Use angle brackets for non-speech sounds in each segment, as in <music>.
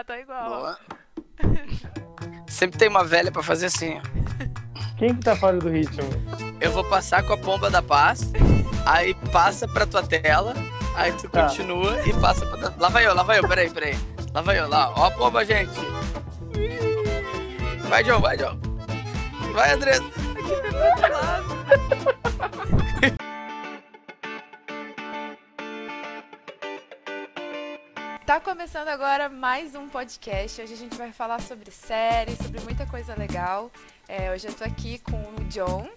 lá, tá igual. Boa. <laughs> Sempre tem uma velha pra fazer assim. ó. Quem que tá fora do ritmo? Eu vou passar com a pomba da paz, aí passa pra tua tela, aí tu Tá. continua e passa pra. Lá vai eu, lá vai eu, peraí, peraí. Lá vai eu, lá. Ó a pomba, gente. Vai, John, vai, John. Vai, Andressa. Do lado. <laughs> Tá começando agora mais um podcast. Hoje a gente vai falar sobre séries, sobre muita coisa legal. É, hoje eu tô aqui com o John.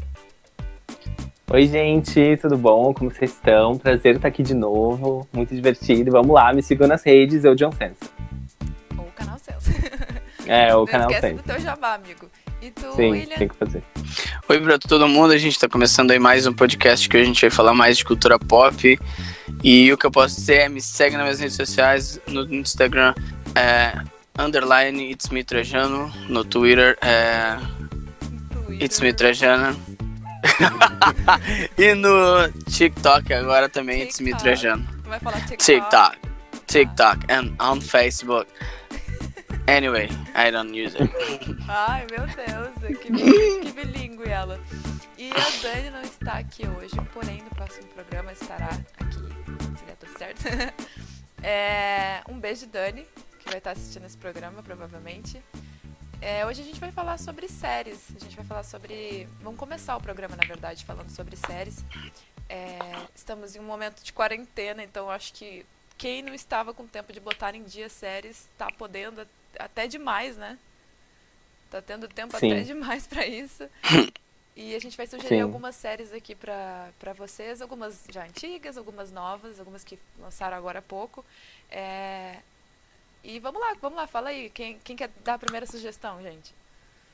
Oi, gente, tudo bom? Como vocês estão? Prazer estar aqui de novo. Muito divertido. Vamos lá, me sigam nas redes, eu, John Sense. Ou o canal Celso. É, o <laughs> Não canal esquece Sense. do teu jabá, amigo. E tu, Sim, William? tem que fazer. Oi pra todo mundo, a gente tá começando aí mais um podcast que hoje a gente vai falar mais de cultura pop. E o que eu posso dizer é me segue nas minhas redes sociais, no Instagram é underline It's Me Trajano, no Twitter é. It's Me <laughs> e no TikTok agora também It's Me TikTok. Trajano. Vai falar TikTok. TikTok, TikTok and on Facebook. Anyway, I don't use it. Ai, meu Deus, que, que bilíngue ela. E a Dani não está aqui hoje, porém no próximo programa estará aqui, certo. <laughs> É, um beijo, Dani, que vai estar assistindo esse programa, provavelmente. É, hoje a gente vai falar sobre séries. A gente vai falar sobre. Vamos começar o programa, na verdade, falando sobre séries. É, estamos em um momento de quarentena, então acho que quem não estava com tempo de botar em dia séries está podendo até demais, né? Tá tendo tempo Sim. até demais pra isso. <laughs> E a gente vai sugerir Sim. algumas séries aqui pra, pra vocês, algumas já antigas, algumas novas, algumas que lançaram agora há pouco. É, E vamos lá, vamos lá, fala aí. Quem, quem quer dar a primeira sugestão, gente?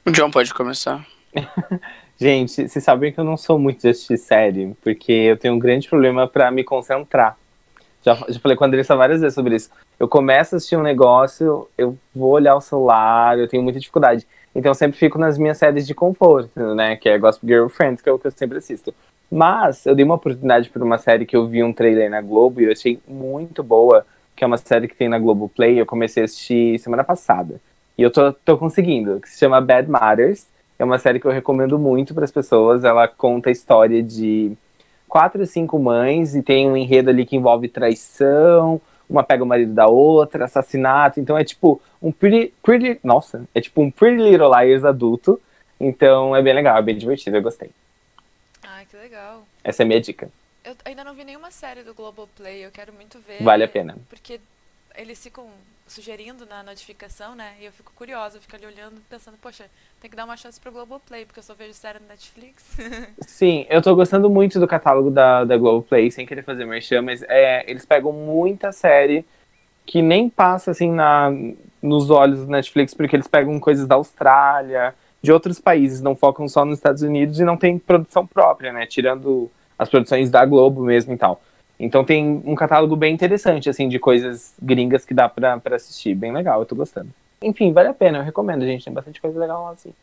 O John pode começar. <laughs> Gente, vocês sabem que eu não sou muito de assistir série, porque eu tenho um grande problema pra me concentrar. Já, já falei com a Andressa várias vezes sobre isso. Eu começo a assistir um negócio, eu vou olhar o celular, eu tenho muita dificuldade. Então eu sempre fico nas minhas séries de conforto, né? Que é Gospel Girlfriend, que é o que eu sempre assisto. Mas eu dei uma oportunidade por uma série que eu vi um trailer na Globo e eu achei muito boa, que é uma série que tem na Globoplay. Eu comecei a assistir semana passada. E eu tô, tô conseguindo, que se chama Bad Matters. É uma série que eu recomendo muito para as pessoas. Ela conta a história de quatro ou cinco mães e tem um enredo ali que envolve traição, uma pega o marido da outra, assassinato. Então é tipo um pretty, pretty nossa, é tipo um Pretty Little Liars adulto. Então é bem legal, é bem divertido, eu gostei. Ai, que legal. Essa é a minha dica. Eu ainda não vi nenhuma série do Globoplay, eu quero muito ver. Vale a pena. Porque eles ficam sugerindo na notificação, né? E eu fico curiosa, eu fico ali olhando, pensando, poxa, tem que dar uma chance pro Globoplay, porque eu só vejo série no Netflix. <laughs> Sim, eu tô gostando muito do catálogo da, da Globoplay, sem querer fazer merchan, mas é, eles pegam muita série que nem passa assim na, nos olhos do Netflix, porque eles pegam coisas da Austrália, de outros países, não focam só nos Estados Unidos e não tem produção própria, né? Tirando as produções da Globo mesmo e tal. Então tem um catálogo bem interessante, assim, de coisas gringas que dá pra, pra assistir. Bem legal, eu tô gostando. Enfim, vale a pena, eu recomendo, gente. Tem bastante coisa legal lá, assim.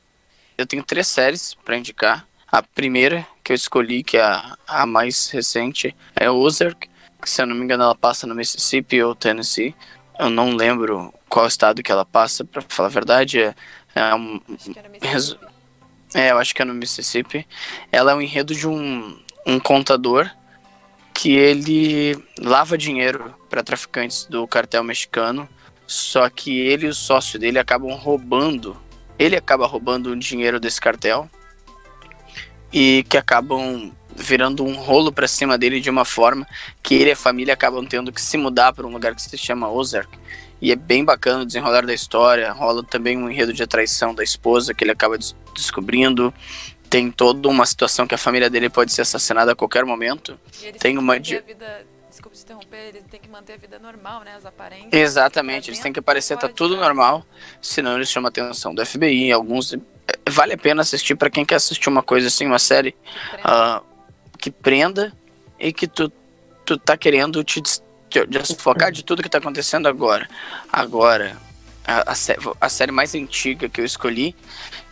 Eu tenho três séries pra indicar. A primeira que eu escolhi, que é a, a mais recente, é Ozark, que se eu não me engano ela passa no Mississippi ou Tennessee. Eu não lembro qual estado que ela passa, pra falar a verdade. É, é um, Mississippi. é, eu acho que é no Mississippi. Ela é um enredo de um, um contador que ele lava dinheiro para traficantes do cartel mexicano. Só que ele e o sócio dele acabam roubando. Ele acaba roubando o dinheiro desse cartel. E que acabam virando um rolo para cima dele de uma forma que ele e a família acabam tendo que se mudar para um lugar que se chama Ozark. E é bem bacana o desenrolar da história. Rola também um enredo de traição da esposa que ele acaba des- descobrindo. Tem toda uma situação que a família dele pode ser assassinada a qualquer momento. E eles tem uma di- a vida. Te interromper, eles têm que manter a vida normal, né? As aparências. Exatamente, pra eles têm que parecer tá tudo normal, senão eles chamam a atenção do FBI. Alguns é, vale a pena assistir para quem quer assistir uma coisa assim, uma série Que prenda. ah, que prenda e que tu, tu tá querendo te des- te desfocar de tudo que tá acontecendo agora. Agora, a, a, sé- a série mais antiga que eu escolhi,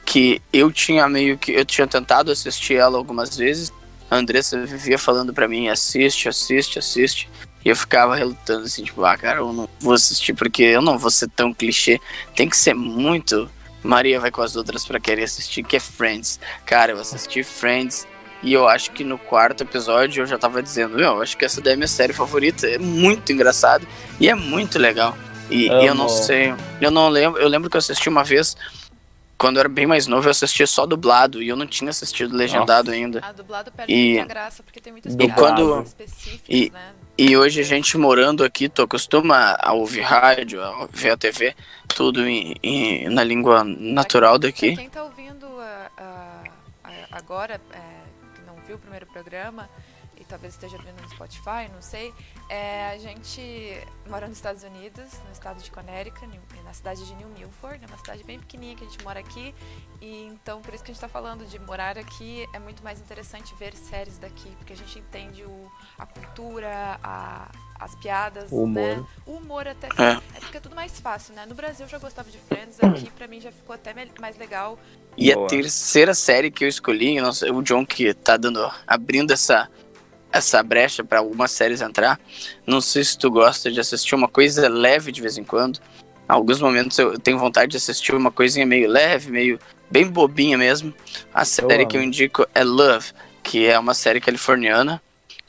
que eu tinha meio que. Eu tinha tentado assistir ela algumas vezes. A Andressa vivia falando pra mim, assiste, assiste, assiste. E eu ficava relutando assim, tipo, ah, cara, eu não vou assistir porque eu não vou ser tão clichê. Tem que ser muito. Maria vai com as outras para querer assistir, que é Friends. Cara, eu assisti Friends e eu acho que no quarto episódio eu já tava dizendo, meu, eu acho que essa daí é minha série favorita. É muito engraçado e é muito legal. E, e eu não sei, eu não lembro, eu lembro que eu assisti uma vez quando eu era bem mais novo, eu assistia só dublado e eu não tinha assistido legendado Nossa. ainda. A dublado perde e, muita graça, porque tem muitas e quando, específicas, e, né? E hoje a gente morando aqui, tu acostuma a ouvir rádio, a ver a TV, tudo em, em, na língua natural daqui. Pra quem tá ouvindo uh, uh, agora, é, que não viu o primeiro programa, e talvez esteja vendo no Spotify, não sei, é, a gente mora nos Estados Unidos, no estado de Connecticut, na cidade de New Milford, é uma cidade bem pequenininha que a gente mora aqui, e então por isso que a gente está falando de morar aqui, é muito mais interessante ver séries daqui, porque a gente entende o, a cultura, a, as piadas, o humor. né? O humor até é. fica tudo mais fácil, né? No Brasil eu já gostava de Friends, aqui pra mim já ficou até mais legal. E Boa. a terceira série que eu escolhi, o John que tá dando, abrindo essa essa brecha para algumas séries entrar. Não sei se tu gosta de assistir uma coisa leve de vez em quando. Alguns momentos eu tenho vontade de assistir uma coisinha meio leve, meio bem bobinha mesmo. A série eu que eu indico é Love, que é uma série californiana,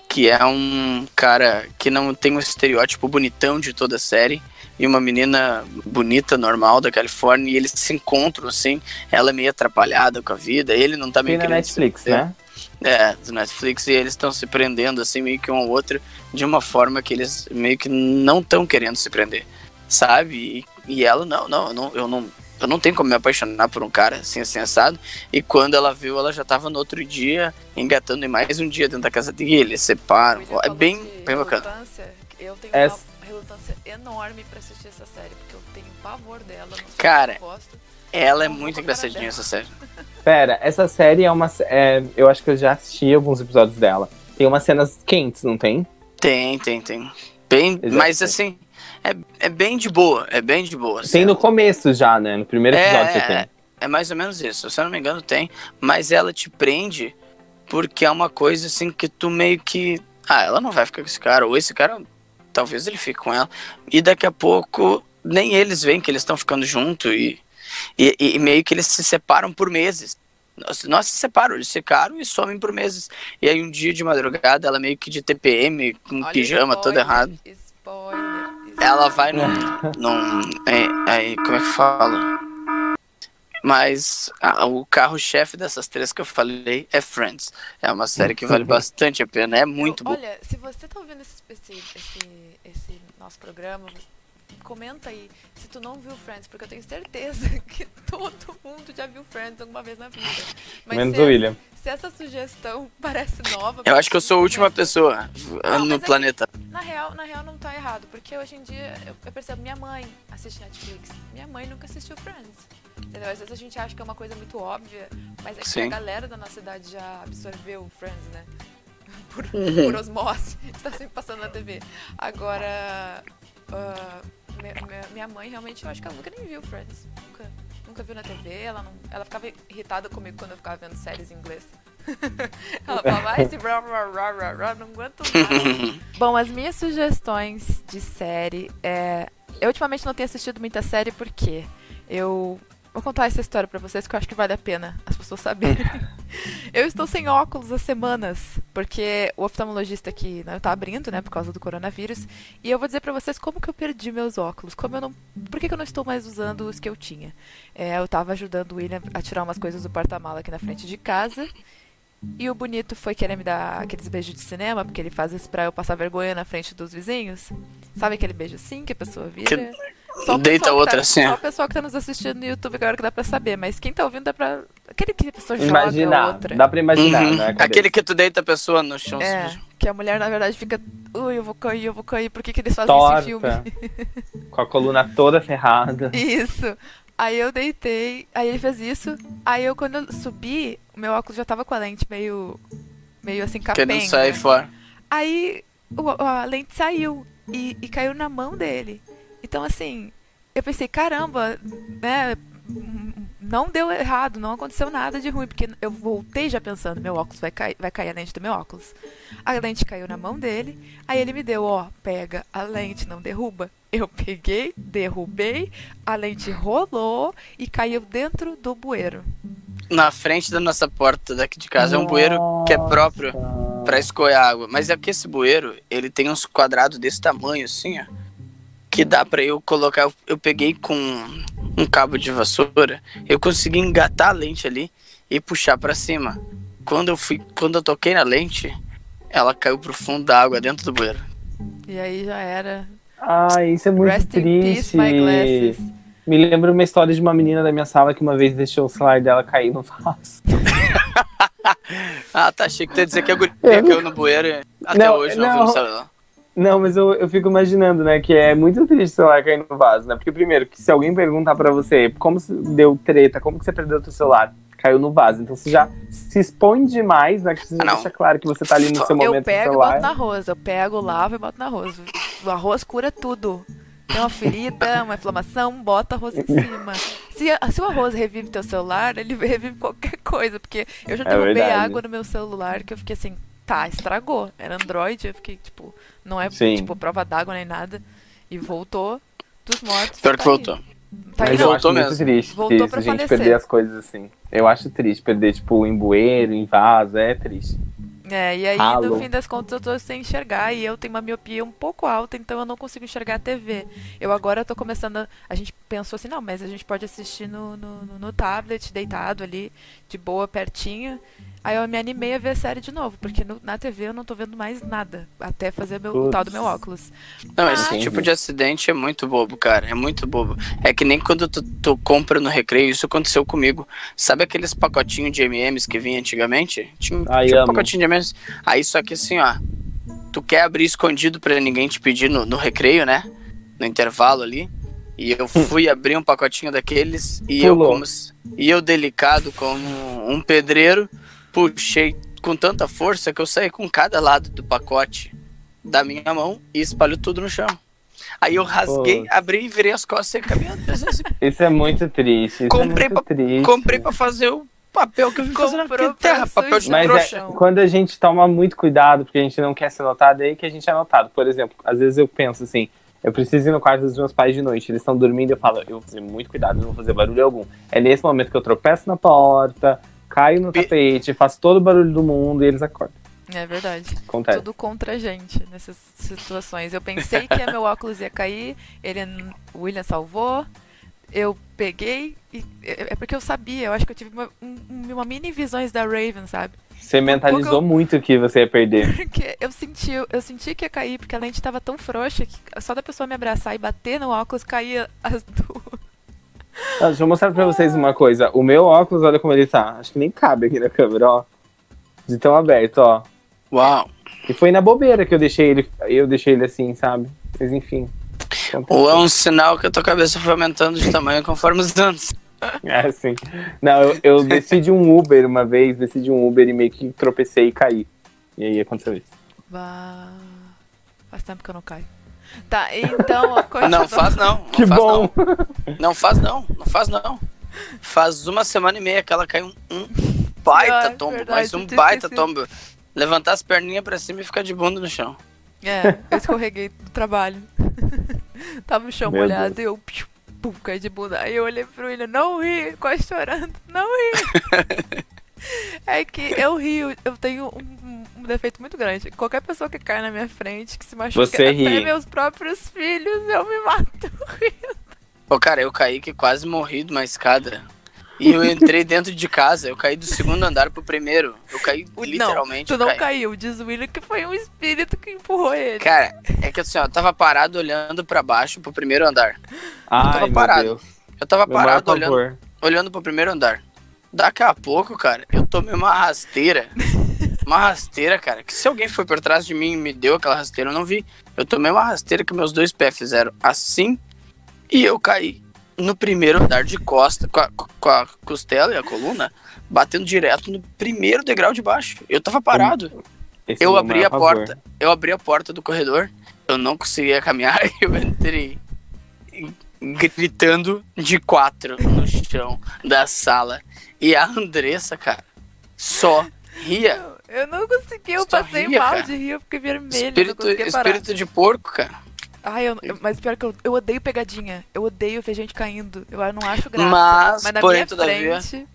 que é um cara que não tem o estereótipo bonitão de toda a série e uma menina bonita, normal da Califórnia, e eles se encontram assim, ela é meio atrapalhada com a vida, ele não tá meio Tem na Netflix, né? É, do Netflix, e eles estão se prendendo assim meio que um ao outro de uma forma que eles meio que não estão querendo se prender, sabe? E, e ela, não, não, eu não, eu não, eu não tenho como me apaixonar por um cara assim, assim, assado. E quando ela viu, ela já tava no outro dia engatando em mais um dia dentro da casa dele, eles separam. É bem, bem bacana. Eu tenho é... uma relutância enorme para assistir essa série, porque eu tenho pavor dela. Cara, ela é muito engraçadinha essa série. <laughs> Pera, essa série é uma. É, eu acho que eu já assisti alguns episódios dela. Tem umas cenas quentes, não tem? Tem, tem, tem. Bem, mas assim, é, é bem de boa, é bem de boa. Assim. Tem no começo já, né? No primeiro episódio é, você tem. É, é mais ou menos isso, se eu não me engano tem. Mas ela te prende porque é uma coisa assim que tu meio que. Ah, ela não vai ficar com esse cara, ou esse cara, talvez ele fique com ela. E daqui a pouco, nem eles veem que eles estão ficando junto e e, e, meio que eles se separam por meses. Nós, nós se separam, eles ficaram e somem por meses. E aí um dia de madrugada, ela meio que de TPM, com Olha pijama spoiler, todo errado. Spoiler, ela vai num. num é, aí, como é que fala? Mas a, o carro-chefe dessas três que eu falei é Friends. É uma série que vale <laughs> bastante a pena, é muito boa. Olha, se você tá ouvindo esse, esse, esse, esse nosso programa, comenta aí se tu não viu Friends, porque eu tenho certeza <laughs> que todo mundo já viu Friends alguma vez na vida. Mas Menos se, o William. Se essa sugestão <laughs> parece nova. Eu acho que eu sou a última pessoa não, no é planeta. Que, na, real, na real, não tá errado, porque hoje em dia eu, eu, percebo minha mãe assiste Netflix. Minha mãe nunca assistiu Friends. Entendeu? Às vezes a gente acha que é uma coisa muito óbvia, mas é que Sim. a galera da nossa idade já absorveu Friends, né? <laughs> Por, uhum. por osmose, está sempre passando na TV. Agora, uh, minha, mãe realmente, eu acho que ela nunca nem viu Friends. Nunca, nunca viu na TV, ela, não, ela ficava irritada comigo quando eu ficava vendo séries em inglês. <laughs> ela falava, ah, esse rá, rá, rá, rá, não aguento mais. <laughs> Bom, as minhas sugestões de série é. Eu ultimamente não tenho assistido muita série porque eu Vou contar essa história para vocês que eu acho que vale a pena as pessoas saberem. <laughs> eu estou sem óculos há semanas, porque o oftalmologista aqui não né, tá abrindo, né, por causa do coronavírus, e eu vou dizer para vocês como que eu perdi meus óculos, como eu não, por que, que eu não estou mais usando os que eu tinha. É, eu estava ajudando o William a tirar umas coisas do porta-mala aqui na frente de casa, e o bonito foi querer me dar aqueles beijos de cinema, porque ele faz isso pra eu passar vergonha na frente dos vizinhos. Sabe aquele beijo assim que a pessoa vira? Que... Só Deita outra tá, assim. Só o pessoal que tá nos assistindo no YouTube agora que dá pra saber, mas quem tá ouvindo dá pra. Aquele que a pessoa imaginar, joga outra. Dá pra imaginar, uhum. né? Aquele que tu deita a pessoa no chão. É, que a mulher na verdade fica. Ui, eu vou cair, eu vou cair. Por que, que eles fazem Torta, esse filme? <laughs> Com a coluna toda ferrada. Isso. Aí eu deitei, aí ele fez isso. Aí eu, quando eu subi, o meu óculos já tava com a lente meio. meio assim, capenga. Querendo sair fora. Aí o, a lente saiu e, e caiu na mão dele. Então, assim, eu pensei, caramba, né? não deu errado, não aconteceu nada de ruim, porque eu voltei já pensando, meu óculos vai cair, vai cair a lente do meu óculos. A lente caiu na mão dele, aí ele me deu, ó, pega a lente, não derruba. Eu peguei, derrubei, a lente rolou e caiu dentro do bueiro. Na frente da nossa porta daqui de casa é um bueiro que é próprio para escoar água. Mas é que esse bueiro, ele tem uns quadrados desse tamanho, assim, ó. Que dá para eu colocar. Eu, peguei com um cabo de vassoura, eu consegui engatar a lente ali e puxar para cima. Quando eu fui, quando eu toquei na lente, ela caiu pro fundo da água dentro do bueiro. E aí já era. Ah, isso é muito Rest in triste. peace, my glasses. Me lembra uma história de uma menina da minha sala que uma vez deixou o celular dela cair no vaso. <laughs> Ah, tá, achei que tu ia dizer que a guria Eu caiu no bueiro e até Não, hoje não, não. viu o celular. Não, mas eu, eu fico imaginando, né, que é muito triste o celular cair no vaso, né? Porque primeiro, que se alguém perguntar pra você como se deu treta, como que você perdeu o seu celular, caiu no vaso. Então você já se expõe demais, né? Que você já deixa claro que você tá ali no seu momento Eu pego do e boto no arroz. Eu pego, lavo e boto no arroz. O arroz cura tudo. Tem uma ferida, uma inflamação, bota arroz em <laughs> cima. Se, se o arroz revive teu celular, ele <laughs> revive qualquer coisa. Porque eu já É derrubei verdade. água no meu celular que eu fiquei assim, tá, estragou. Era Android, eu fiquei, tipo, não é Sim. tipo prova d'água nem nada. E voltou dos mortos. Pior tá que voltou. Tá Mas eu acho Voltou muito mesmo. triste Voltou isso, pra a gente falecer. perder as coisas assim. Eu acho triste perder, tipo, em bueiro, em vaso, é triste. É, e aí Ralo. no fim das contas eu tô sem enxergar e eu tenho uma miopia um pouco alta, então eu não consigo enxergar a TV. Eu agora tô começando. A, a gente pensou assim, não, mas a gente pode assistir no, no- no tablet, deitado ali, de boa, pertinho. Aí eu me animei a ver a série de novo, porque no- na TV eu não tô vendo mais nada, até fazer meu, o tal do meu óculos. Não, esse Mas- tipo de acidente é muito bobo, cara. É muito bobo. É que nem quando tu, tu compra no recreio, isso aconteceu comigo. Sabe aqueles pacotinhos de MMs que vinha antigamente? Tinha, um- Ai, tinha um pacotinho de MMs. Aí só que assim, ó. Tu quer abrir escondido pra ninguém te pedir no, no recreio, né? No intervalo ali. E eu fui abrir um pacotinho daqueles e eu, Pulou. como, s- e eu delicado como um pedreiro, puxei com tanta força que eu saí com cada lado do pacote da minha mão e espalhou tudo no chão. Aí eu rasguei, abri e virei as costas e caminhando. assim, Isso é muito triste. Isso Comprei é muito triste. Comprei pra fazer o papel que eu vim fazer na terra, pra papel de. Mas trouxa. é, quando a gente toma muito cuidado, porque a gente não quer ser notado, é aí que a gente é notado. Por exemplo, às vezes eu penso assim, eu preciso ir no quarto dos meus pais de noite, eles estão dormindo, eu falo, eu vou fazer muito cuidado, não vou fazer barulho algum. É nesse momento que eu tropeço na porta, caio no Pe- tapete, faço todo o barulho do mundo e eles acordam. É verdade. Acontece. Tudo contra a gente nessas situações. Eu pensei que meu óculos ia cair, ele, o William salvou, eu peguei e é é porque eu sabia, eu acho que eu tive uma, um- uma mini visões da Raven, sabe? Você mentalizou eu- muito que você ia perder. <laughs> Porque eu senti, eu senti que ia cair, porque a lente tava tão frouxa que só da pessoa me abraçar e bater no óculos caía as duas. Ah, deixa eu mostrar pra vocês uma coisa. O meu óculos, olha como ele tá. Acho que nem cabe aqui na câmera, ó. De tão aberto, ó. Uau. E foi na bobeira que eu deixei ele, eu deixei ele assim, sabe? Mas enfim. Ou é um sinal que a tua cabeça foi aumentando de tamanho conforme os anos. <laughs> É assim. Não, eu, eu desci de um Uber uma vez, desci de um Uber e meio que tropecei e caí. E aí aconteceu isso. Bah, faz tempo que eu não caio. Tá, então, Não faz não. Não Que faz bom! Não. não faz não. Não faz não. Faz uma semana e meia que ela caiu um, um baita Ah, tombo, verdade, mas um baita tombo. Levantar as perninhas pra cima e ficar de bunda no chão. É, eu escorreguei do trabalho. <laughs> Tava no chão Meu molhado e eu pum, caí de bunda. Aí eu olhei pro William, não ri, quase chorando, não ri. <laughs> <laughs> é que eu rio, eu tenho um, um defeito muito grande. Qualquer pessoa que cai na minha frente, que se machuca, Você até ri. meus próprios filhos, eu me mato <laughs> rindo. Ô, cara, eu caí que quase morri de uma escada. E eu entrei <laughs> dentro de casa, eu caí do segundo andar pro primeiro. Eu caí O- literalmente. não, tu não caí. caiu, diz o William que foi um espírito que empurrou ele. Cara, é que assim, ó, eu tava parado olhando pra baixo pro primeiro andar. Ai, tava meu parado. Deus. Eu tava Meu parado olhando, olhando pro primeiro andar. Daqui a pouco, cara, eu tomei uma rasteira. Uma rasteira, cara, que se alguém foi por trás de mim e me deu aquela rasteira, eu não vi. Eu tomei uma rasteira que meus dois pés fizeram assim e eu caí no primeiro andar de costa, com a, com a costela e a coluna, batendo direto no primeiro degrau de baixo. Eu tava parado. Esse é Eu abri maior a pavor. porta, eu abri a porta do corredor, eu não conseguia caminhar, <laughs> eu entrei gritando de quatro no chão da sala. E a Andressa, cara, só ria. Eu não consegui, eu Só passei ria, mal cara. de rir, eu fiquei vermelho, Espírito, espírito de porco, cara. Ai, eu, mas pior que eu, eu odeio pegadinha. Eu odeio ver gente caindo. Eu não acho graça. Mas, na porém, minha todavia, frente.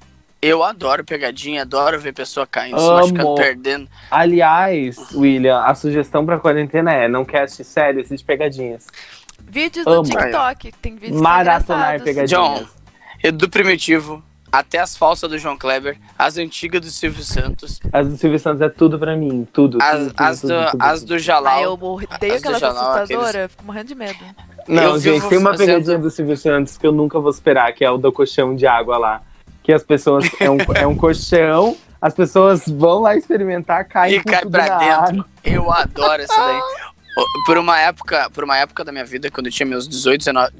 Eu adoro pegadinha, adoro ver pessoa caindo, se Amo. machucando, perdendo. Aliás, William, a sugestão pra quarentena é não quer assistir série, assiste pegadinhas. Vídeos Amo. do TikTok. Tem vídeos Maratonar engraçados. pegadinhas. John, E do Primitivo, até as falsas do João Kleber, as antigas do Silvio Santos, As do Silvio Santos é tudo pra mim. Tudo. as, tudo, tudo, as, tudo, do, tudo, as do Jalal. Ai, eu morri- odeio As do aquelas Jalal, assustadoras. aqueles- Eu fico morrendo de medo. Não, Eu gente, tem uma pegadinha do Silvio Santos que eu nunca vou superar, que é o do colchão de água lá. Que as pessoas. É um, é um colchão, as pessoas vão lá experimentar, caem E cai pra dentro. água. Eu adoro essa daí. <laughs> Por uma época, por uma época da minha vida, quando eu tinha meus 18, 19,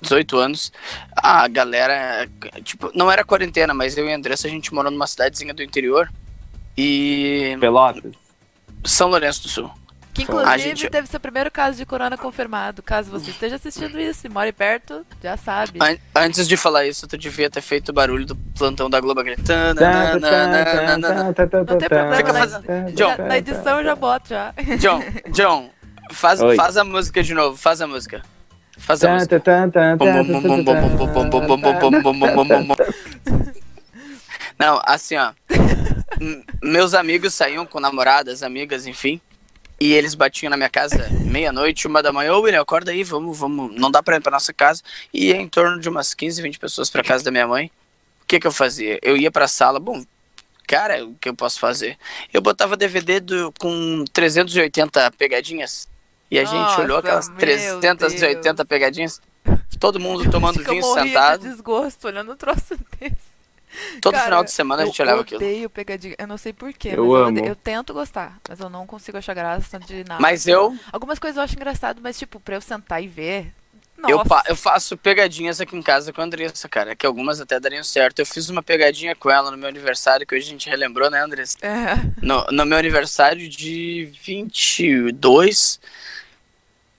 18 anos, a galera, tipo, não era quarentena, mas eu e a Andressa, a gente morou numa cidadezinha do interior. E Pelotas. São Lourenço do Sul. Que A inclusive gente- teve seu primeiro caso de corona confirmado. Caso você esteja assistindo isso e more perto, já sabe. An- antes de falar isso, tu devia ter feito o barulho do plantão da Globo gritando. Não tem problema, Fica na, fazendo- John. na edição eu já boto já. John, John, faz, Oi. faz a música de novo, faz a música fazer a música. Não, assim, ó. meus amigos saíam com namoradas, amigas, enfim. E eles batiam na minha casa meia-noite, uma da manhã. Ô, William, acorda aí, vamos, vamos. Não dá pra ir pra nossa casa. E ia em torno de umas 15, 20 pessoas pra casa da minha mãe. O que que eu fazia? Eu ia pra sala, bom, cara, o que eu posso fazer? Eu botava DVD do, com 380 pegadinhas e a gente Nossa, olhou aquelas meu 380 Deus. pegadinhas. Todo mundo tomando eu vinho sentado. de desgosto olhando um troço <laughs> desse. Todo Cara, final de semana a gente eu olhava aquilo. odeio pegadinha. Eu não sei porquê, Eu mas eu, amo. odeio- eu tento gostar. Mas eu não consigo achar graça de nada. Mas eu, Algumas coisas eu acho engraçado, mas tipo, pra eu sentar e ver. Nossa. eu, eu faço pegadinhas aqui em casa com a Andressa, cara. Que algumas até dariam certo. Eu fiz uma pegadinha com ela no meu aniversário, que hoje a gente relembrou, né, Andressa? É. <laughs> No, no meu aniversário de 22,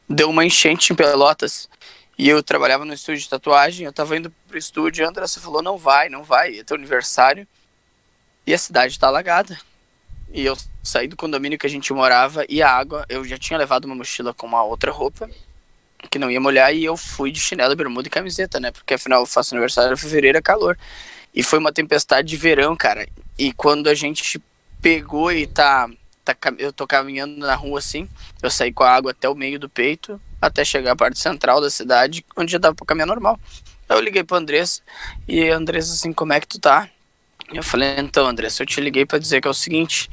deu uma enchente em Pelotas. E eu trabalhava no estúdio de tatuagem, eu tava indo pro estúdio, a Andressa falou, não vai, não vai, é teu aniversário. E a cidade tá alagada. E eu saí do condomínio que a gente morava, e a água, eu já tinha levado uma mochila com uma outra roupa, que não ia molhar, e eu fui de chinelo, bermuda e camiseta, né? Porque afinal eu faço aniversário em fevereiro, é calor. E foi uma tempestade de verão, cara. E quando a gente pegou e tá, tá eu tô caminhando na rua assim, eu saí com a água até o meio do peito, até chegar à parte central da cidade, onde já dava pra caminhar normal. Aí eu liguei pra Andressa, e a Andressa assim, como é que tu tá? Eu falei, então Andressa, eu te liguei pra dizer que é o seguinte,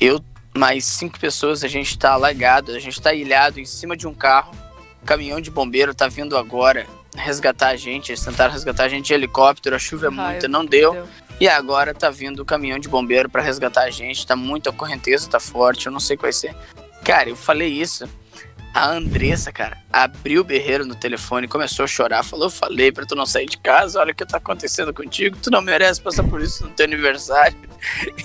eu, mais cinco pessoas, a gente tá alagado, a gente tá ilhado em cima de um carro, o caminhão de bombeiro tá vindo agora resgatar a gente, eles tentaram resgatar a gente de helicóptero, a chuva é muita, não deu. Deu. E agora tá vindo o caminhão de bombeiro pra resgatar a gente. Tá muito, a correnteza tá forte, eu não sei o que vai ser. Cara, eu falei isso. A Andressa, cara, abriu o berreiro no telefone, começou a chorar, falou: falei pra tu não sair de casa, olha o que tá acontecendo contigo, tu não merece passar por isso no teu aniversário. <laughs>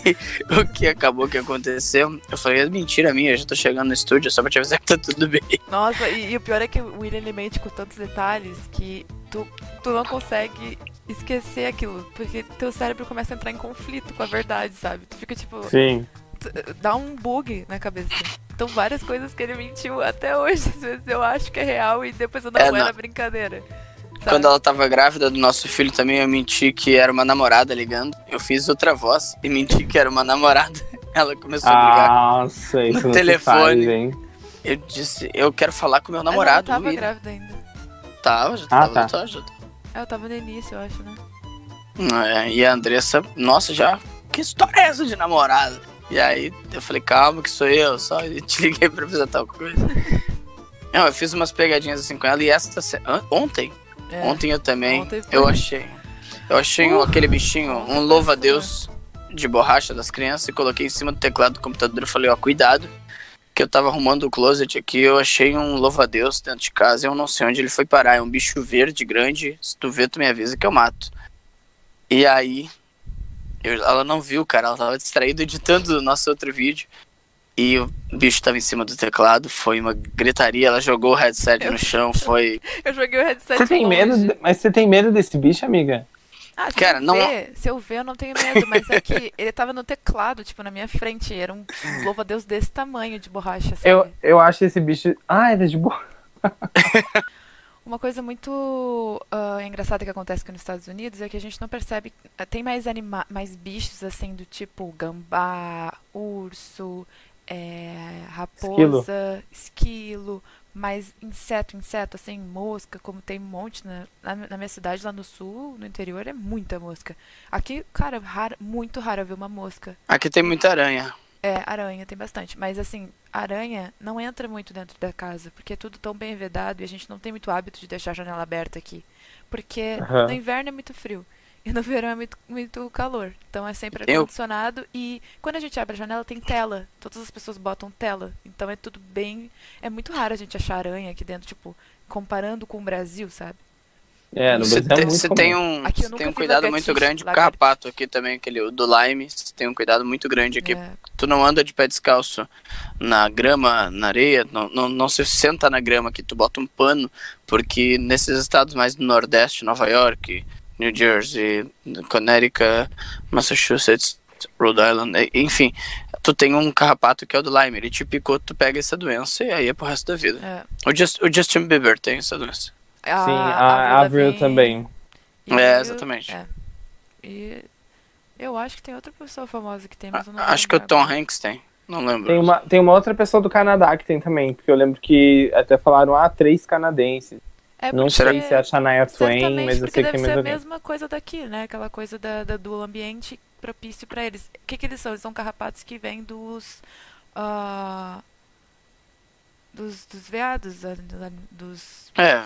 E o que acabou que aconteceu? Eu falei: É mentira minha, eu já tô chegando no estúdio só pra te avisar que tá tudo bem. Nossa, e, e o pior é que o William ele mente com tantos detalhes que tu, tu não consegue esquecer aquilo. Porque teu cérebro começa a entrar em conflito com a verdade, sabe? Tu fica tipo. Sim. t- dá um bug na cabeça. Então várias coisas que ele mentiu até hoje, <laughs> às vezes eu acho que é real e depois eu não É, era não. brincadeira. sabe? Quando ela tava grávida do nosso filho também, eu menti que era uma namorada ligando. Eu fiz outra voz e menti que era uma namorada. <laughs> Ela começou a brigar. Nossa, isso No não telefone. faz, hein? Eu disse, eu quero falar com meu namorado. Eu não tava William. grávida ainda. Tava, já Ah, tava tá. na tua ajuda. É, eu tava no início, eu acho, né? É, e a Andressa, nossa, já. Que história é essa de namorada? E aí eu falei, calma que sou eu, só <laughs> te liguei pra avisar tal coisa. Não, eu fiz umas pegadinhas assim com ela e an- ontem, É. ontem eu também, Ontem eu achei. Eu achei Uh, aquele bichinho, um louva-a-Deus de borracha das crianças e coloquei em cima do teclado do computador e falei, ó, cuidado, que eu tava arrumando o closet aqui, eu achei um louva-a-Deus dentro de casa, eu não sei onde ele foi parar, é um bicho verde grande, se tu vê, tu me avisa que eu mato. E aí, eu- ela não viu, cara, ela tava distraída editando o nosso outro vídeo. e o bicho tava em cima do teclado, foi uma gritaria, ela jogou o headset no chão, foi. Eu joguei o headset Você tem longe. medo? de- Mas você tem medo desse bicho, amiga? Ah, se Cara, eu não- ver, se eu ver, eu não tenho medo, mas é que ele tava no teclado, tipo, na minha frente. Era um louva-a-Deus desse tamanho de borracha, sabe? Eu, eu acho esse bicho. Ah, ele é de boa. <laughs> Uma coisa muito ah, engraçada que acontece aqui nos Estados Unidos é que a gente não percebe. ah, Tem mais, anima mais bichos assim do tipo gambá, urso, é, raposa, esquilo. mais inseto, inseto, assim, mosca, como tem um monte na, na, na minha cidade lá no sul, no interior, é muita mosca. Aqui, cara, raro, muito raro ver uma mosca. Aqui tem muita aranha. É, aranha tem bastante. Mas assim, aranha não entra muito dentro da casa, porque é tudo tão bem vedado e a gente não tem muito hábito de deixar a janela aberta aqui. Porque Aham. no inverno é muito frio. E no verão é muito, muito calor. Então é sempre Eu- ar-condicionado. E quando a gente abre a janela tem tela. Todas as pessoas botam tela. Então é tudo bem. É muito raro a gente achar aranha aqui dentro, tipo, comparando com o Brasil, sabe? É, no Você Brasil é você tem um, Aqui tem um cuidado muito grande com o carrapato aqui também, aquele o do Lime. Você tem um cuidado muito grande aqui. É, Tu não anda de pé descalço na grama, na areia, não, não, não se senta na grama aqui, tu bota um pano, porque nesses estados mais do Nordeste, Nova York, New Jersey, Connecticut, Massachusetts, Rhode Island, e- enfim, tu tem um carrapato que é o do Lyme, ele te picou, tu pega essa doença e aí é pro resto da vida. é. O, Just- o Justin Bieber tem essa doença. Sim, a Avril Lavigne também. e É, o- exatamente. é. E eu acho que tem outra pessoa famosa que tem, mas eu não A- Acho que o lembrar Tom. Hanks tem, não lembro. Tem uma, tem uma outra pessoa do Canadá que tem também, porque eu lembro que até falaram, ah, três canadenses. É Não sei se é a Shania Twain, mas eu porque sei que deve tem ser mais a alguém. mesma coisa daqui, né? Aquela coisa da, da- do ambiente propício pra eles. O que, que eles são? Eles são carrapatos que vêm dos. ah, dos, dos veados, dos. É,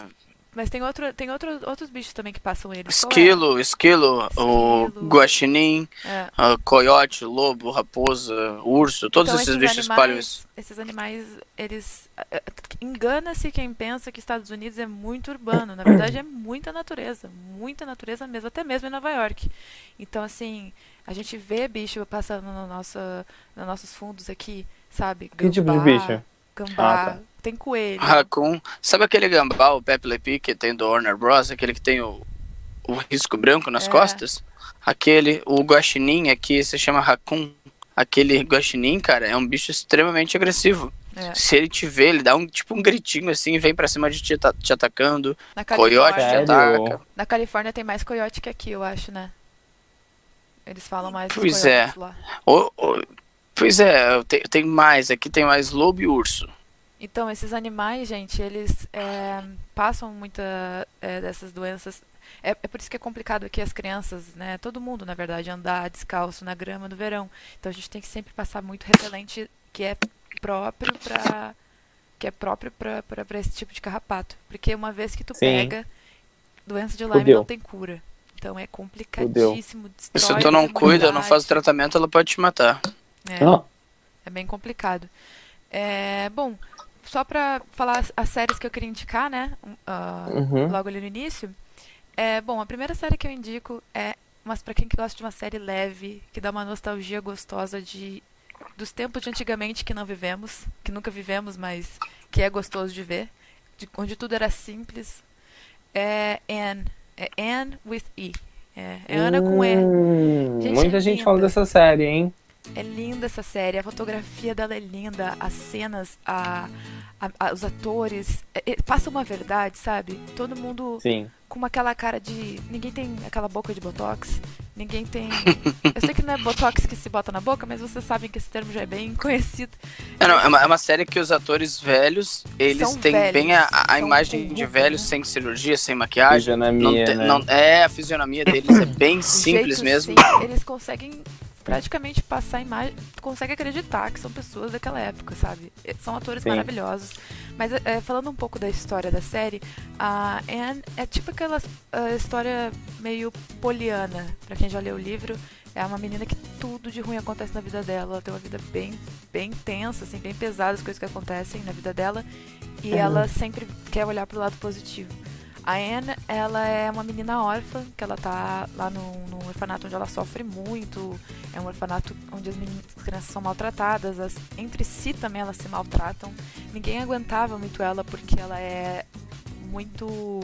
Mas tem, outro, tem outro, outros bichos também que passam eles. Qual é? esquilo, esquilo, o Esquilo. guaxinim, É. Coiote, lobo, raposa, urso, todos Então, esses, bichos espalham isso. Esses animais, eles. eh, eh, Engana-se quem pensa que Estados Unidos é muito urbano. Na verdade, é muita natureza. Muita natureza mesmo, até mesmo em Nova York. Então, assim, a gente vê bicho passando no nosso, nos nossos fundos aqui, sabe? Que tipo de bicho? Gambá, Ah, tá. tem coelho. Raccoon. Sabe aquele gambá, o Pepe Le Pew, que tem do Warner Bros, aquele que tem o, o risco branco nas É. costas? Aquele, o guaxinim aqui se chama raccoon. Aquele guaxinim, cara, é um bicho extremamente agressivo. É. Se ele te vê, ele dá um tipo um gritinho assim, vem pra cima de ti, tá, te atacando. Na Coiote te ataca. na Califórnia tem mais coiote que aqui, eu acho, né? Eles falam mais dos Pois coiotes é. lá. Ô, ô, pois é, tem, tem mais, aqui tem mais lobo e urso. Então, esses animais, gente, eles é, passam muita é, dessas doenças. É, é por isso que é complicado aqui as crianças, né? Todo mundo, na verdade, andar descalço na grama no verão. Então a gente tem que sempre passar muito repelente que é próprio para que é próprio para esse tipo de carrapato, porque uma vez que tu Sim. pega doença de Lyme Fudeu. não tem cura. Então é complicadíssimo, Se tu não cuida, não faz imunidade. tratamento, ela pode te matar. É. Ó, É bem complicado. É, bom, só pra falar as, as séries que eu queria indicar, né? ah, Uhum. Logo ali no início. É, bom, a primeira série que eu indico é, mas para quem que gosta de uma série leve, que dá uma nostalgia gostosa de dos tempos de antigamente que não vivemos, que nunca vivemos, mas que é gostoso de ver, de, onde tudo era simples. É Anne, é Anne with E. É, é Ana com E. Hum, Gente, muita é gente fala linda. dessa série, hein? É linda essa série, a fotografia dela é linda, as cenas, a, a- a- os atores, é- é- passa uma verdade, sabe? Todo mundo Sim. com aquela cara de. Ninguém tem aquela boca de botox, ninguém tem. <laughs> Eu sei que não é botox que se bota na boca, mas vocês sabem que esse termo já é bem conhecido. É, não, é, uma, é uma série que os atores velhos, eles São têm velhos, bem a, a imagem de roupa, velhos né? sem cirurgia, sem maquiagem. Não Fisionomia, tem- né? não- é, a fisionomia deles é bem <laughs> simples jeito mesmo. sim, eles conseguem praticamente passar a imagem. Tu consegue acreditar que são pessoas daquela época, sabe? Eh, São atores Sim. maravilhosos. Mas eh, falando um pouco da história da série, a Anne é tipo aquela ah, história meio poliana, pra quem já leu o livro. É uma menina que tudo de ruim acontece na vida dela. Ela tem uma vida bem, bem tensa, assim, bem pesada as coisas que acontecem na vida dela. E Uhum. ela sempre quer olhar pro lado positivo. A Anne, ela é uma menina órfã, que ela tá lá no, no orfanato onde ela sofre muito. É um orfanato onde as, meninas, as crianças são maltratadas, as, entre si também elas se maltratam. Ninguém aguentava muito ela porque ela é muito.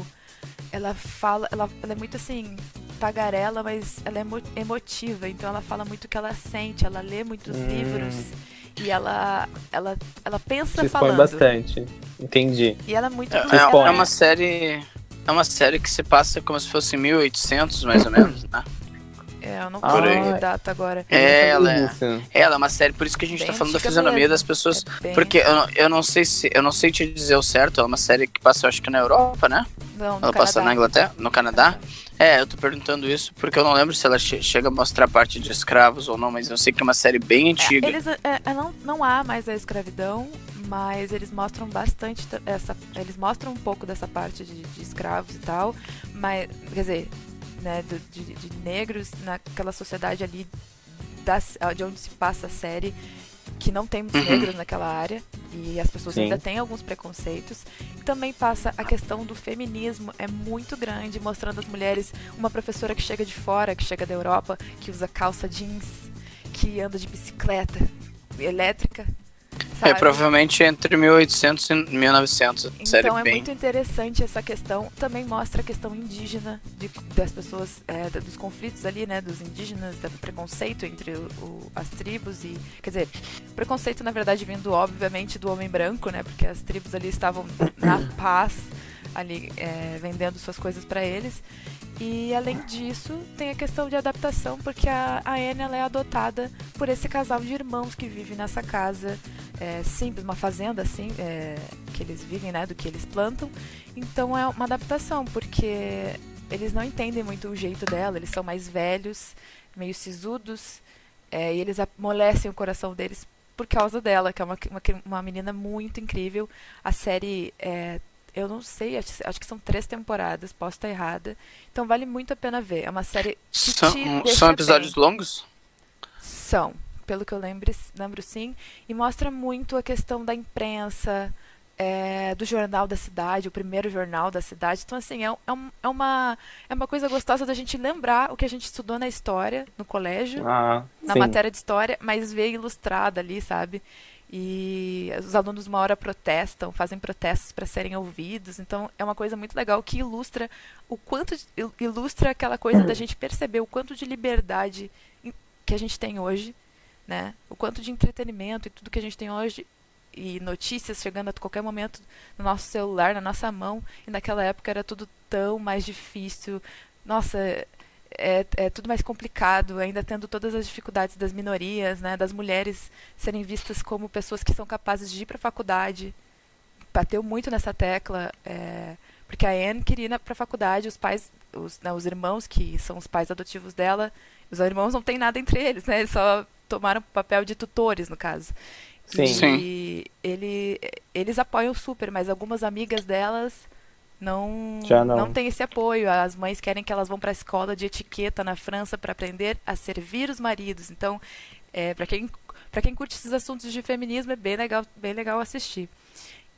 Ela fala. Ela, ela é muito assim. Tagarela, mas ela é emo, emotiva, então ela fala muito o que ela sente, ela lê muitos hum. livros e ela, ela, ela pensa Se falando. bastante. Entendi. E ela é muito. É, é, é uma série. É uma série que se passa como se fosse 1800, mais ou menos, né? É, eu não lembro a data agora. É, ela é, ela é uma série, por isso que a gente bem tá falando da fisionomia mesmo. das pessoas. É porque eu, eu não sei se. Eu não sei te dizer o certo, é uma série que passa, eu acho que na Europa, né? Não, ela Canadá. passa na Inglaterra, no Canadá. É, eu tô perguntando isso porque eu não lembro se ela che chega a mostrar parte de escravos ou não, mas eu sei que é uma série bem antiga. É, eles, é, é, não, não há mais a escravidão, mas eles mostram bastante essa. Eles mostram um pouco dessa parte de, de escravos e tal. Mas, quer dizer, né, de, de, de negros naquela sociedade ali da, de onde se passa a série que não tem muitos uhum. negros naquela área e as pessoas Sim. ainda têm alguns preconceitos. E também passa a questão do feminismo, é muito grande, mostrando as mulheres, uma professora que chega de fora, que chega da Europa, que usa calça jeans, que anda de bicicleta elétrica, é, provavelmente entre 1800 e 1900. Então é bem... muito interessante essa questão. Também mostra a questão indígena de, das pessoas, é, dos conflitos ali, né, dos indígenas, do preconceito entre o, o, as tribos e, quer dizer, preconceito na verdade vindo obviamente do homem branco, né, porque as tribos ali estavam na <coughs> paz ali é, vendendo suas coisas para eles. E além disso, tem a questão de adaptação, porque a, a Anne é adotada por esse casal de irmãos que vive nessa casa é, simples, uma fazenda assim, é, que eles vivem, né, do que eles plantam. Então é uma adaptação, porque eles não entendem muito o jeito dela, eles são mais velhos, meio sisudos, é, e eles amolecem o coração deles por causa dela, que é uma, uma, uma menina muito incrível. A série é, eu não sei, acho, acho, que são três temporadas, posso estar errada. Então vale muito a pena ver. É uma série. são, são episódios bem. longos? São, pelo que eu lembro, lembro sim. E mostra muito a questão da imprensa, é, do jornal da cidade, o primeiro jornal da cidade. Então, assim, é, é, é, uma, é uma coisa gostosa da gente lembrar o que a gente estudou na história, no colégio, ah, na sim. matéria de história, mas ver ilustrada ali, sabe? E os alunos uma hora protestam, fazem protestos para serem ouvidos. Então é uma coisa muito legal que ilustra o quanto ilustra aquela coisa da gente perceber o quanto de liberdade que a gente tem hoje, né? O quanto de entretenimento e tudo que a gente tem hoje e notícias chegando a qualquer momento no nosso celular, na nossa mão. E naquela época era tudo tão mais difícil. Nossa, é, é, tudo mais complicado, ainda tendo todas as dificuldades das minorias, né, das mulheres serem vistas como pessoas que são capazes de ir para a faculdade. Bateu muito nessa tecla, é, porque a Anne queria ir para a faculdade, os pais, os, né, os irmãos que são os pais adotivos dela, os irmãos não tem nada entre eles, né, eles só tomaram o papel de tutores, no caso. Sim. E Sim. Ele, eles apoiam super, mas algumas amigas delas não, não. não tem esse apoio. As mães querem que elas vão para a escola de etiqueta na França para aprender a servir os maridos. Então, é, para quem para quem curte esses assuntos de feminismo é bem legal, bem legal assistir.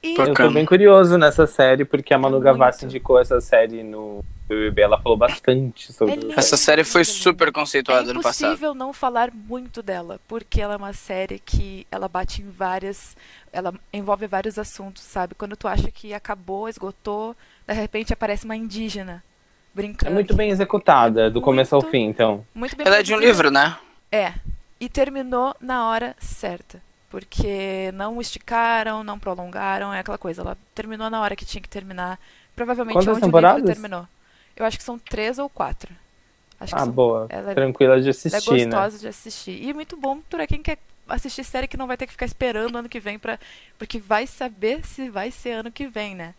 E... Eu tô bem curioso nessa série, porque a Manu é Gavassi indicou essa série no BBB, ela falou bastante sobre é Essa série foi super conceituada é no passado. É impossível não falar muito dela, porque ela é uma série que ela bate em várias, ela envolve vários assuntos, sabe? Quando tu acha que acabou, esgotou, de repente aparece uma indígena brincando. É muito bem executada, do muito, começo ao fim, então. Muito bem Ela é de um livro, né? É. E terminou na hora certa. Porque não esticaram, não prolongaram, é aquela coisa. Ela terminou na hora que tinha que terminar. Provavelmente Quantas onde temporadas? o livro terminou. Eu acho que são três ou quatro. Acho ah, são... boa. Ela Tranquila de assistir, é gostosa né? de assistir. E é muito bom para quem quer assistir série que não vai ter que ficar esperando ano que vem para porque vai saber se vai ser ano que vem, né?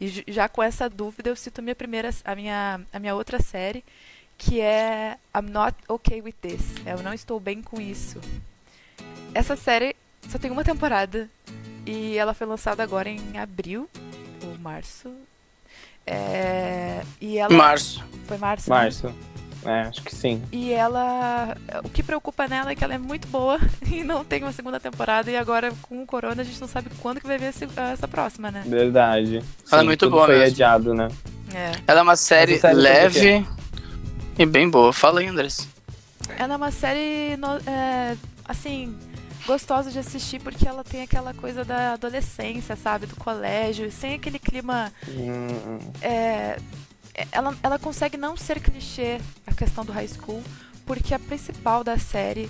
E já com essa dúvida eu cito a minha primeira a minha a minha outra série, que é I'm Not Okay With This. Eu não estou bem com isso. Essa série só tem uma temporada e ela foi lançada agora em abril ou março. É, e ela Março. Foi março. Março. Né? É, acho que sim. E ela. O que preocupa nela é que ela é muito boa <laughs> e não tem uma segunda temporada. E agora, com o Corona, a gente não sabe quando que vai ver essa próxima, né? Verdade. Ela é muito boa foi mesmo. adiado, né? É. Ela é uma série, série leve e bem boa. Fala aí, Andrés. Ela é uma série, no- é, assim, gostosa de assistir porque ela tem aquela coisa da adolescência, sabe? Do colégio, sem aquele clima. Hum, é, é, ela, ela consegue não ser clichê a questão do high school, porque a principal da série.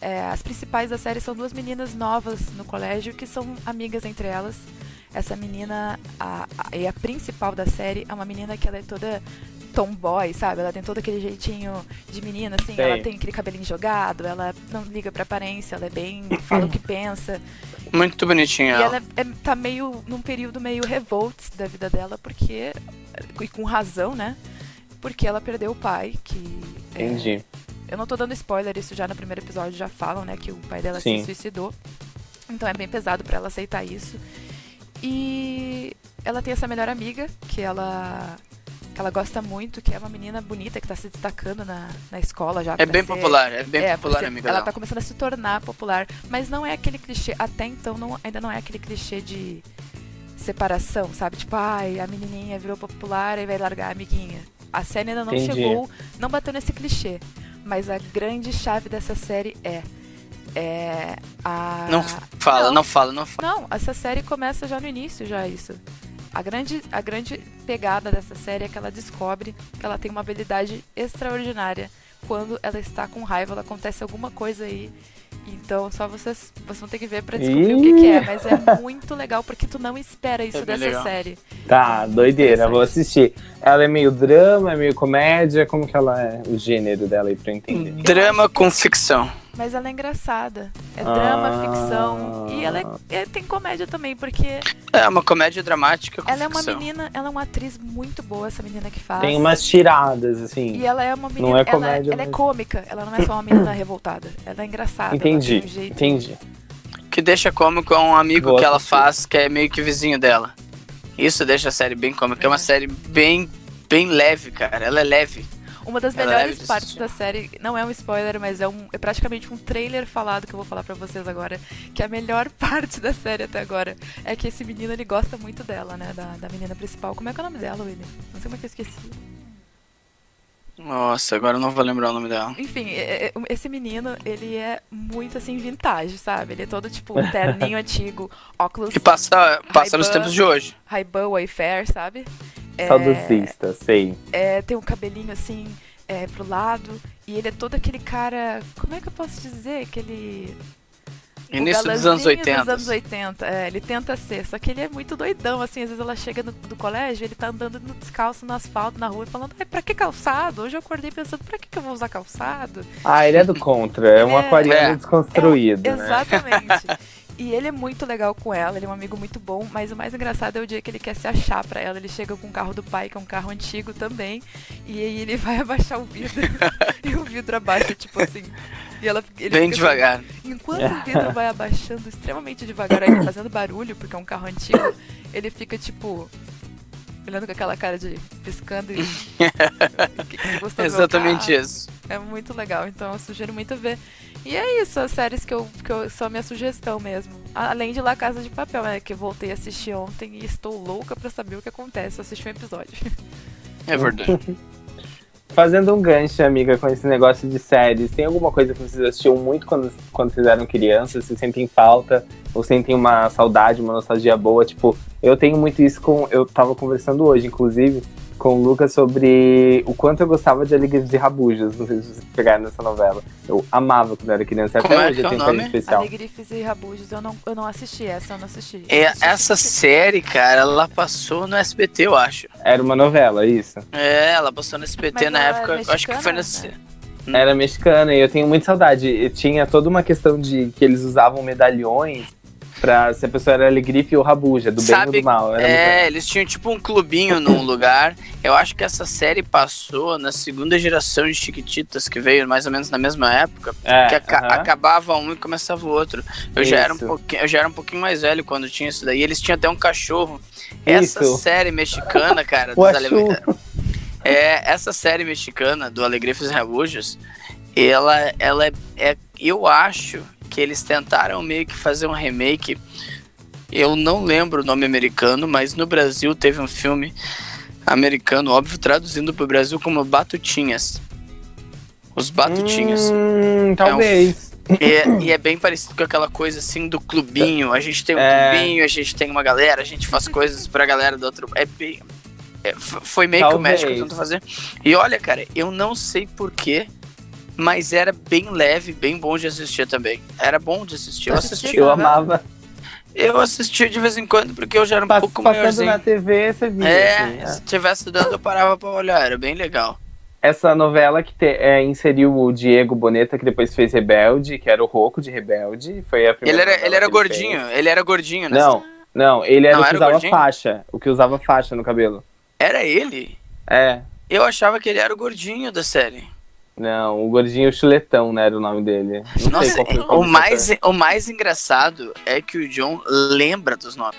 é, as principais da série são duas meninas novas no colégio que são amigas entre elas. Essa menina, a, a, e a principal da série, é uma menina que ela é toda tomboy, sabe? Ela tem todo aquele jeitinho de menina, assim. Ela tem aquele cabelinho jogado, ela não liga pra aparência, ela é bem. fala o que pensa. Muito bonitinha E ela. ela é, é- tá meio num período meio revolt da vida dela, porque. E com razão, né? Porque ela perdeu o pai, que. é, entendi. eu não tô dando spoiler, isso já no primeiro episódio já falam, né? Que o pai dela Sim. se suicidou. Então é bem pesado pra ela aceitar isso. E ela tem essa melhor amiga, que ela. que ela gosta muito, que é uma menina bonita que tá se destacando na, na escola já. É bem ser- popular, é bem é, popular, você- amiga Ela dela. tá começando a se tornar popular, mas não é aquele clichê. Até então não, ainda não é aquele clichê de separação, sabe? Tipo, ai, a menininha virou popular e vai largar a amiguinha. A série ainda não Entendi. chegou, não bateu nesse clichê. Mas a grande chave dessa série é. É. A. Não fala, não. não fala, não fala. Não, essa série começa já no início, já isso. A grande, a grande pegada dessa série é que ela descobre que ela tem uma habilidade extraordinária. Quando ela está com raiva, ela acontece alguma coisa aí. Então, só vocês, vocês vão ter que ver pra descobrir o que, que é. Mas é <laughs> muito legal, porque tu não espera isso É dessa legal. série. Tá, doideira, vou assistir. Ela é meio drama, é meio comédia, como que ela é? O gênero dela aí pra eu entender. Drama com ficção. Mas ela é engraçada. É Ah. drama, ficção. E ela é- é- tem comédia também, porque É uma comédia dramática com ela é uma ficção. menina, ela é uma atriz muito boa, essa menina que faz. Tem umas tiradas, assim. E ela é uma menina. Não é ela- comédia, ela, é mas- cômica, ela não é só uma menina <coughs> revoltada. Ela é engraçada. Entendi, um jeito- entendi. que deixa cômico é um amigo que ela faz, que é meio que vizinho dela. Isso deixa a série bem cômica. É uma É. série bem, bem leve, cara. Ela é leve. Uma das Ela melhores partes da série, não é um spoiler, mas é, um, é praticamente um trailer falado que eu vou falar pra vocês agora. Que a melhor <laughs> parte da série até agora é que esse menino ele gosta muito dela, né? Da, da menina principal. Como é que é o nome dela, William? Não sei como é que eu esqueci. Nossa, agora eu não vou lembrar o nome dela. Enfim, é- é- esse menino, ele é muito assim, vintage, sabe? Ele é todo tipo um terninho <laughs> antigo, óculos Que passa, passa nos tempos de hoje. Ray-Ban Wayfair, sabe? É, Saudosista, sei. é, tem um cabelinho assim é, pro lado. E ele é todo aquele cara. Como é que eu posso dizer? Aquele. Início dos anos 80. dos anos 80. É, ele tenta ser. Só que ele é muito doidão, assim. Às vezes ela chega no, do colégio, ele tá andando no descalço no asfalto, na rua, e falando: Ai, pra que calçado? Hoje eu acordei pensando: pra que, que eu vou usar calçado? Ah, ele é do contra, é um é- aquariano É. desconstruído, É, né? Exatamente. <laughs> E ele é muito legal com ela, ele é um amigo muito bom, mas o mais engraçado é o dia que ele quer se achar pra ela. Ele chega com o carro do pai, que é um carro antigo também, e aí ele <laughs> vai abaixar o vidro, e o vidro abaixa, tipo assim. E ela, Bem devagar. assim, enquanto o vidro vai abaixando extremamente devagar, aí fazendo barulho, porque é um carro antigo, ele fica tipo. Olhando com aquela cara de piscando e. <laughs> que, meu Exatamente isso. É muito legal, então eu sugiro muito ver. E é isso, as séries que eu, que eu são minha sugestão mesmo. Além de La Casa de Papel, né? Que eu voltei a assistir ontem e estou louca pra saber o que acontece. Eu assisti um episódio. É verdade. <laughs> Fazendo um gancho, amiga, com esse negócio de séries, tem alguma coisa que vocês assistiam muito quando, quando vocês eram crianças? Vocês sentem falta? Ou sentem uma saudade, uma nostalgia boa? Tipo, eu tenho muito isso com. Eu tava conversando hoje, inclusive, com o Lucas sobre o quanto eu gostava de Alegrias e Rabujos. Não sei se vocês pegaram nessa novela. Eu amava quando eu era criança. Como Até é hoje que é tenho carinho nome? especial. Alegrifes e Rabujos, eu não, eu não assisti essa, eu não assisti. É, essa série, cara, ela passou no SBT, eu acho. Era uma novela, isso. É, ela passou no SBT Mas na é época. eu acho que foi mexicana, nesse. Hum. Era mexicana e eu tenho muita saudade. E tinha toda uma questão de que eles usavam medalhões pra se a pessoa era alegrife ou rabuja, do bem ou Sabe, do mal. Era É, eles tinham tipo um clubinho num lugar. Eu acho que essa série passou na segunda geração de Chiquititas, que veio mais ou menos na mesma época. é, que aca- aham. acabava um e começava o outro. Eu já, era um pouquinho, eu já era um pouquinho mais velho quando tinha isso daí. Eles tinham até um cachorro. Essa Isso. série mexicana, cara, dos é, essa série mexicana do Alegrifes e Rabujos, ela, ela é, é- Eu acho que eles tentaram meio que fazer um remake. Eu não lembro o nome americano, mas no Brasil teve um filme americano, óbvio, traduzindo pro Brasil como Batutinhas. Os Batutinhas. Hum, talvez. E, é, e é bem parecido com aquela coisa assim do clubinho. A gente tem um É. clubinho, a gente tem uma galera, a gente faz coisas pra galera do outro. É bem. é, foi meio que o Talvez. México tentou fazer. E olha, cara, eu não sei porquê, mas era bem leve, bem bom de assistir também. Era bom de assistir. Eu Assistir? assisti, Eu amava. eu assisti de vez em quando, porque eu já era um Pass- pouco passando maiorzinho. na TV, você via. É, assim, é. se tivesse dando, eu parava pra olhar, era bem legal. Essa novela que te- é, inseriu o Diego Boneta, que depois fez Rebelde, que era o Roco de Rebelde. Foi a Ele primeira era, novela ele era gordinho, fez. ele era gordinho, né? Não, não, ele era Não o que era usava gordinho? faixa. O que usava faixa no cabelo. Era ele? É. Eu achava que ele era o gordinho da série. Não, o gordinho chuletão, né, era o nome dele. Não Nossa, o mais, o mais engraçado é que o John lembra dos nomes.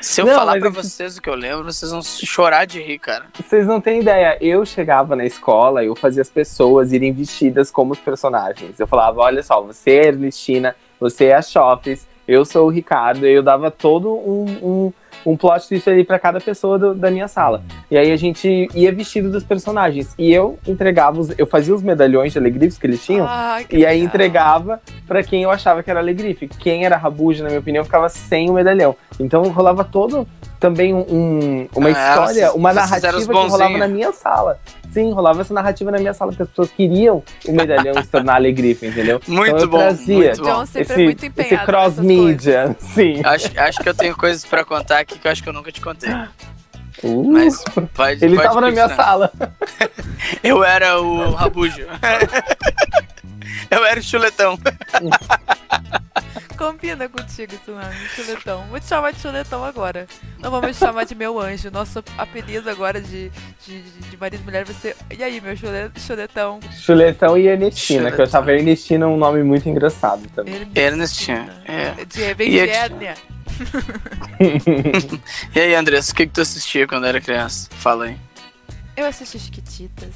Se eu Não, falar mas pra é que- vocês o que eu lembro, vocês vão chorar de rir, cara. Vocês não têm ideia. Eu chegava na escola, eu fazia as pessoas irem vestidas como os personagens. Eu falava, olha só, você é a Ernestina, você é a Chopes, eu sou o Ricardo. E eu dava todo um, um, um plot twist ali pra cada pessoa do- da minha sala. E aí a gente ia vestido dos personagens. E eu entregava, os, eu fazia os medalhões de alegrifes que eles tinham. Ai, que E aí legal. entregava pra quem eu achava que era Alegrife. Quem era Rabuja, na minha opinião, ficava sem o medalhão. Então rolava todo também um- um- uma Ah, história, uma narrativa que rolava na minha sala. Sim, rolava essa narrativa na minha sala, porque as pessoas queriam o medalhão se tornar Alegrife, entendeu? <laughs> Muito Então eu bom, trazia muito John bom. sempre esse, é muito esse empenhado cross nessas mídia, <laughs> sim. Acho, acho que eu tenho coisas pra contar aqui que eu acho que eu nunca te contei. Uh, Mas <laughs> pode, ele pode tava na minha sala. Eu era o Rabujo. eu era o chuletão. Combina contigo esse nome, chuletão. Vou te chamar de chuletão agora. Não vamos te chamar de meu anjo. Nosso apelido agora de, de, de marido e mulher vai ser. E aí, meu chule- chuletão? Chuletão e Ernestina, que eu achava Ernestina um nome muito engraçado também. Ernestina, é. De, E a- hérnia. <laughs> E aí, Andressa, o que, que tu assistia quando era criança? Fala aí. Eu assisti Chiquititas,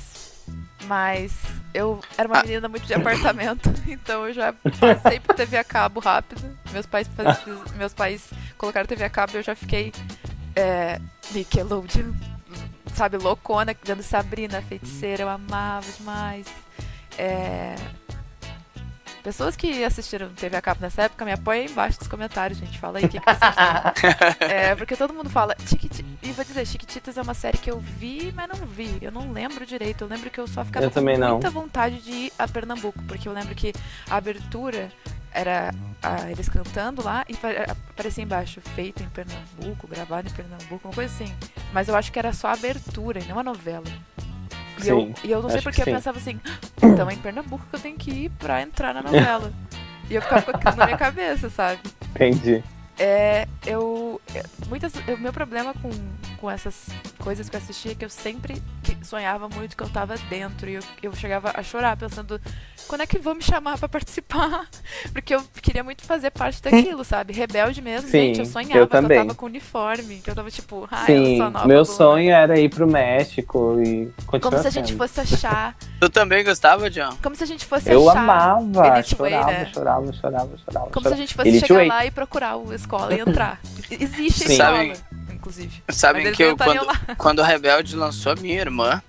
mas eu era uma Ah. menina muito de apartamento, <laughs> então eu já passei por TV a cabo rápido. Meus pais, faz- meus pais colocaram TV a cabo e eu já fiquei é, Nickelodeon, sabe, loucona, vendo Sabrina, feiticeira, eu amava demais. É, Pessoas que assistiram TV a cabo nessa época, me apoiem aí embaixo nos comentários, gente. Fala aí o que, que vocês. <laughs> É, porque todo mundo fala. Chiquiti... E vou dizer, Chiquititas é uma série que eu vi, mas não vi. Eu não lembro direito. Eu lembro que eu só ficava Eu também com não. muita vontade de ir a Pernambuco. Porque eu lembro que a abertura era ah, eles cantando lá e pa- aparecia embaixo, feito em Pernambuco, gravado em Pernambuco, uma coisa assim. Mas eu acho que era só a abertura e não a novela. E, eu, e eu não sei porque que eu pensava assim, então é em Pernambuco que eu tenho que ir pra entrar na <laughs> novela. e eu ficava com aquilo na minha cabeça, sabe? Entendi. É, eu. é, Muitas, o meu problema com, com essas coisas que eu assistia que eu sempre sonhava muito que eu tava dentro. E eu, eu chegava a chorar pensando, quando é que vão me chamar pra participar? <laughs> Porque eu queria muito fazer parte daquilo, sabe? Rebelde mesmo, Sim, gente. Eu sonhava eu que eu também. tava com uniforme, que eu tava tipo, ah, eu Sim, sou a nova meu sonho era ir pro México e continuar Como se a gente fosse achar. <laughs> Tu também gostava, John? Como se a gente fosse Eu achar. amava, Elite Way, chorava, né? chorava, chorava, chorava, Como se a chorava. gente fosse Elite chegar Way. lá e procurar a escola e entrar. <clears throat> Existe a Sim. escola, Sabem- inclusive. Sabem que eu, quando, quando o Rebelde lançou a minha irmã,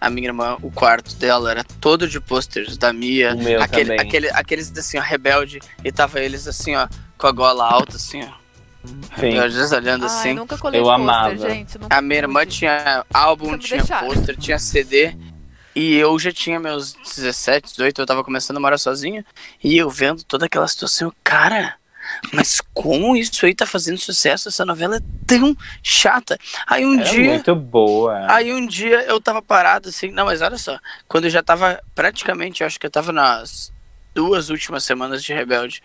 a minha irmã, o quarto dela era todo de posters da Mia. O meu aquele, também. aquele, aqueles assim, ó, Rebelde, e tava eles assim, ó, com a gola alta, assim, ó. Sim. Rebeldes olhando Ai, assim. nunca colei Eu pôster, amava. gente. nunca A minha irmã tinha álbum, tinha deixaram. pôster, tinha CD. E eu já tinha meus 17, 18, eu tava começando a morar sozinho. E eu vendo toda aquela situação, cara, mas como isso aí tá fazendo sucesso? Essa novela é tão chata. Aí um Era dia. muito boa. Aí um dia eu tava parado assim, não, mas olha só, quando eu já tava praticamente, eu acho que eu tava nas duas últimas semanas de Rebelde,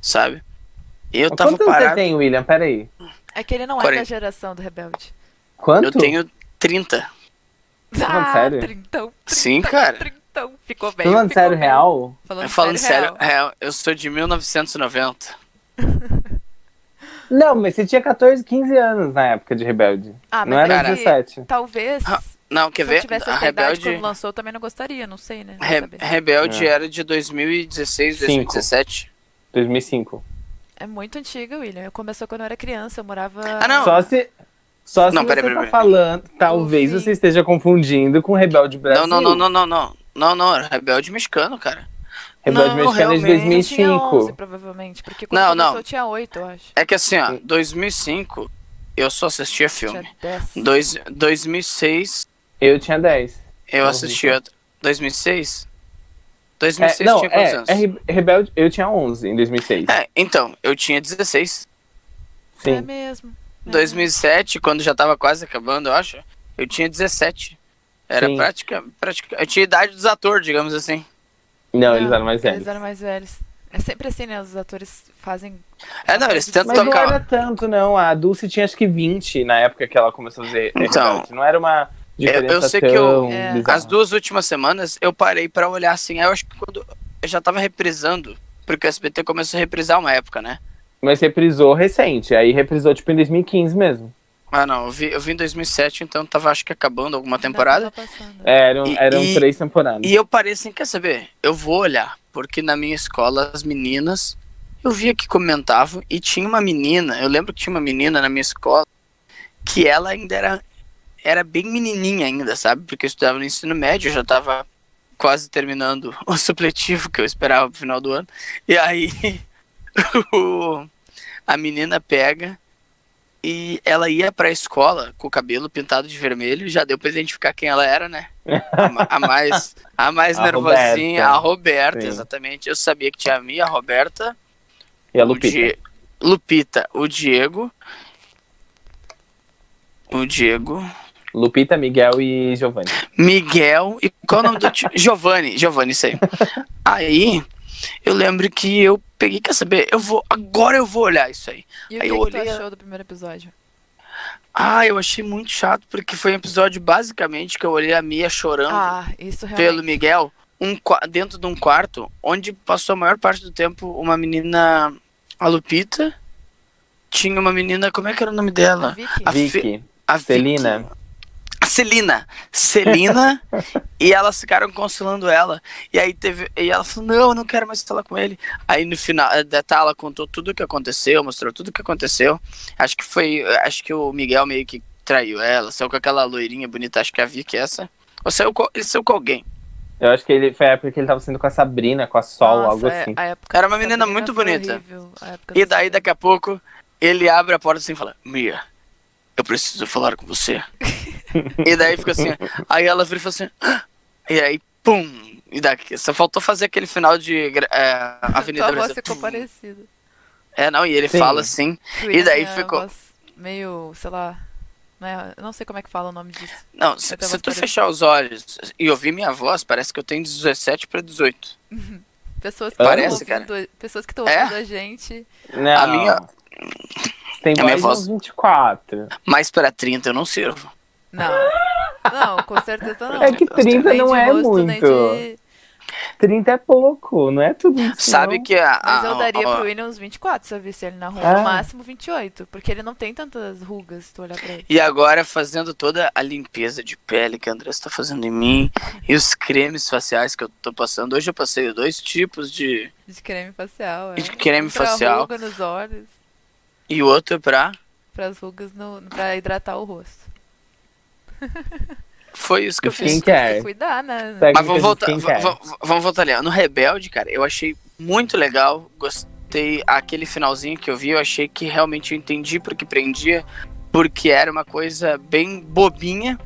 sabe? E eu tava Quantos anos você parado, tem, William? Peraí. É que ele não é Quarenta. da geração do Rebelde. Quanto? eu tenho 30. falando ah, sério? Trintão, Sim, cara. trintão. Ficou Tô bem. falando sério, real? Falando, Eu falando sério, sério, real. real, eu sou de 1990. <laughs> Não, mas você tinha 14, 15 anos na época de Rebelde. Ah, não mas era é que 17. Talvez, Ah, Não, quer se eu ver? tivesse A Rebelde, quando lançou, eu também não gostaria, não sei, né? Não Re- saber. Rebelde É. era de 2016, Cinco. 2017. 2005. É muito antiga, William. Eu começou quando eu era criança, eu morava... Ah, não. Só se. Só se Não, você peraí, tá peraí, peraí. falando, talvez Sim. você esteja confundindo com Rebelde Brasil. Não, não, não, não, não, não. Não, não, era Rebelde Mexicano, cara. Rebelde Não, Mexicano é de realmente. Eu tinha 11, 2005. provavelmente. Porque quando Não, começou não. eu tinha 8, eu acho. É que assim, ó, 2005 eu só assistia filme. Tinha 10. Dois, 2006 Eu tinha 10. eu Não, assistia. 2006? É, 2006 não, tinha quantos é, anos? é Re- Rebelde. Eu tinha 11 em 2006. É, então, eu tinha 16. É Sim. mesmo. É 2007, quando já tava quase acabando, eu acho, eu tinha 17. Era Sim. prática, prática. Eu tinha idade dos atores, digamos assim. Não, eles eram mais velhos. Eles eram mais velhos. É sempre assim, né? Os atores fazem. É, não, eles tentam Mas não tocar. era tanto, não. A Dulce tinha acho que 20 na época que ela começou a fazer Então. Não era uma diferença eu sei que eu- É. As duas últimas semanas eu parei pra olhar assim. aí Eu acho que quando eu já tava reprisando, porque o SBT começou a reprisar uma época, né? Mas reprisou recente. Aí reprisou tipo em 2015 mesmo. Ah, não, eu vi, eu vi em 2007, então tava acho que acabando alguma temporada. tava passando. É, Eram, E- eram e- três temporadas. E eu parei assim, quer saber? Eu vou olhar, porque na minha escola as meninas, eu via que comentavam e tinha uma menina, eu lembro que tinha uma menina na minha escola que ela ainda era era bem menininha ainda, sabe? Porque eu estudava no ensino médio, eu já tava quase terminando <laughs> o supletivo que eu esperava pro final do ano. E aí <laughs> a menina pega e ela ia pra escola com o cabelo pintado de vermelho, já deu pra identificar quem ela era, né? A, a mais, a mais <laughs> A nervosinha, Roberta. a Roberta, Sim. exatamente. Eu sabia que tinha a minha, a Roberta, E a o Lupita. Die- Lupita, o Diego, o Diego, Lupita, Miguel e Giovanni. Miguel e qual é o nome do tio? Giovanni, Giovanni, isso <laughs> aí. Aí eu lembro que eu peguei, quer saber? Eu vou, agora eu vou olhar isso aí. E o Aí que, eu que tu olhei achou do primeiro episódio? Ah, eu achei muito chato porque foi um episódio basicamente que eu olhei a Mia chorando Ah, isso realmente. pelo Miguel um, dentro de um quarto onde passou a maior parte do tempo uma menina, a Lupita, tinha uma menina, como é que era o nome A dela? Vicky? A Vicky. A Vicky. Celina. A Celina. Celina. <laughs> e elas ficaram consolando ela. E aí teve. E ela falou: Não, eu não quero mais falar com ele. Aí no final, eh, tá, ela contou tudo o que aconteceu, mostrou tudo o que aconteceu. Acho que foi. Acho que o Miguel meio que traiu ela, saiu com aquela loirinha bonita, acho que é a Vicky essa. Ou saiu com, ele saiu com alguém. Eu acho que ele foi a época que ele tava sendo com a Sabrina, com a Sol, Nossa, algo é- assim. a época Era uma menina Sabrina muito bonita. horrível, a época E da daí Sabrina. daqui a pouco ele abre a porta assim e fala: Mia, eu preciso falar com você. <laughs> e daí fica assim. Aí ela vira e fala assim. "Ah!" E aí, pum! E daqui, só faltou fazer aquele final de é, Avenida Tua voz Brasil. ficou Pum. parecida. É, não, e ele Sim. fala assim. Tu daí tinha ficou- voz Meio, sei lá. Eu não sei como é que fala o nome disso. Não, se, se voz tu parecida. fechar os olhos e ouvir minha voz, parece que eu tenho 17 pra 18. <laughs> Pessoas que Parece, estão ouvindo, pessoas que estão É? ouvindo a gente. Não. A minha- Tem a minha voz, voz- de uns 24. Mais pra 30 eu não sirvo. Não. Não, com certeza não. É que 30 Nem não é muito. de- 30 é pouco, não é tudo isso. Sabe não. que a. Mas a- eu daria a- pro William uns 24 se eu visse ele na rua. Ah. No máximo 28. Porque ele não tem tantas rugas se tu olhar pra ele. E agora fazendo toda a limpeza de pele que a Andressa tá fazendo em mim e os cremes faciais que eu tô passando. Hoje eu passei dois tipos de. De creme facial, é. De creme Um pra facial. ruga nos olhos, E o outro é pra. pras rugas no, pra hidratar o rosto. <laughs> Foi isso que eu fiz. Skincare. Cuidar, né? Mas vamos voltar, vamos voltar ali. No Rebelde, cara, eu achei muito legal. Gostei. Aquele finalzinho que eu vi, eu achei que realmente eu entendi porque prendia. Porque era uma coisa bem bobinha,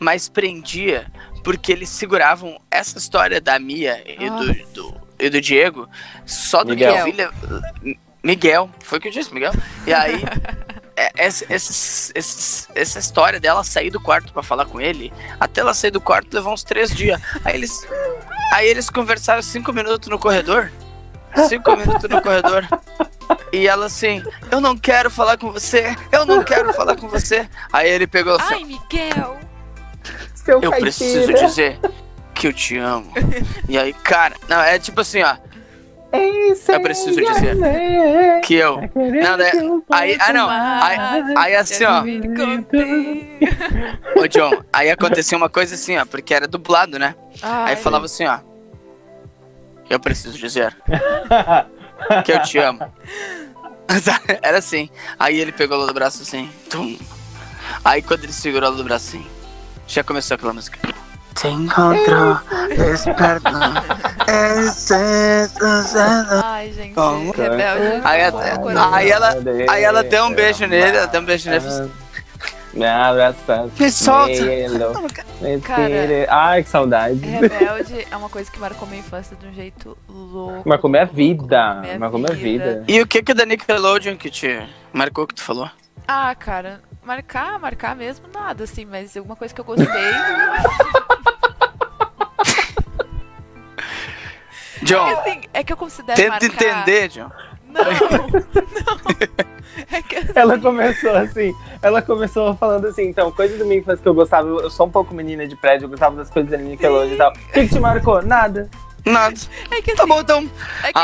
mas prendia. Porque eles seguravam essa história da Mia e do, Nossa. do, e do Diego só do Miguel. que eu vi. Miguel, foi o que eu disse, Miguel. E aí, <laughs> é- essa, história dela sair do quarto pra falar com ele, até ela sair do quarto levou uns três dias. Aí eles, aí eles conversaram cinco minutos no corredor. Cinco minutos no corredor. E ela assim, eu não quero falar com você, eu não quero falar com você. Aí ele pegou assim, Ai, Miguel! Seu eu caipira. preciso dizer que eu te amo. E aí, cara, não, é tipo assim, ó, Eu preciso dizer é que eu. Não, né, aí, ah não, aí, aí assim, ó, ô John, aí acontecia uma coisa assim, ó, porque era dublado, né? Aí falava assim, ó. Eu preciso dizer <laughs> que eu te amo. <laughs> Era assim. Aí ele pegou ela do braço assim. Tum. Aí quando ele segurou ela do bracinho, já começou aquela música. Te encontro, esperto. Ai, gente, Como? rebelde. Aí, é coisa- aí ela, aí ela deu um beijo nele, ela deu um beijo nele Me abraça. Me solta. Me Cara. Ai, que saudade. Rebelde é uma coisa que marcou minha infância de um jeito louco. Marcou minha vida. minha Marcou minha vida. E o que que da Nickelodeon que te marcou que tu falou? Ah, cara, marcar, marcar mesmo nada, assim, mas alguma coisa que eu gostei. <laughs> John, Porque, assim, é que eu considero tenta marcar... entender, John. Não, não. <laughs> É que assim, Ela começou assim, ela começou falando assim, então, coisas da minha infância que eu gostava, eu sou um pouco menina de prédio, eu gostava das coisas da Nickelodeon e tal. O que, que te marcou? Nada. Nada. é que Tá assim, bom, então. é que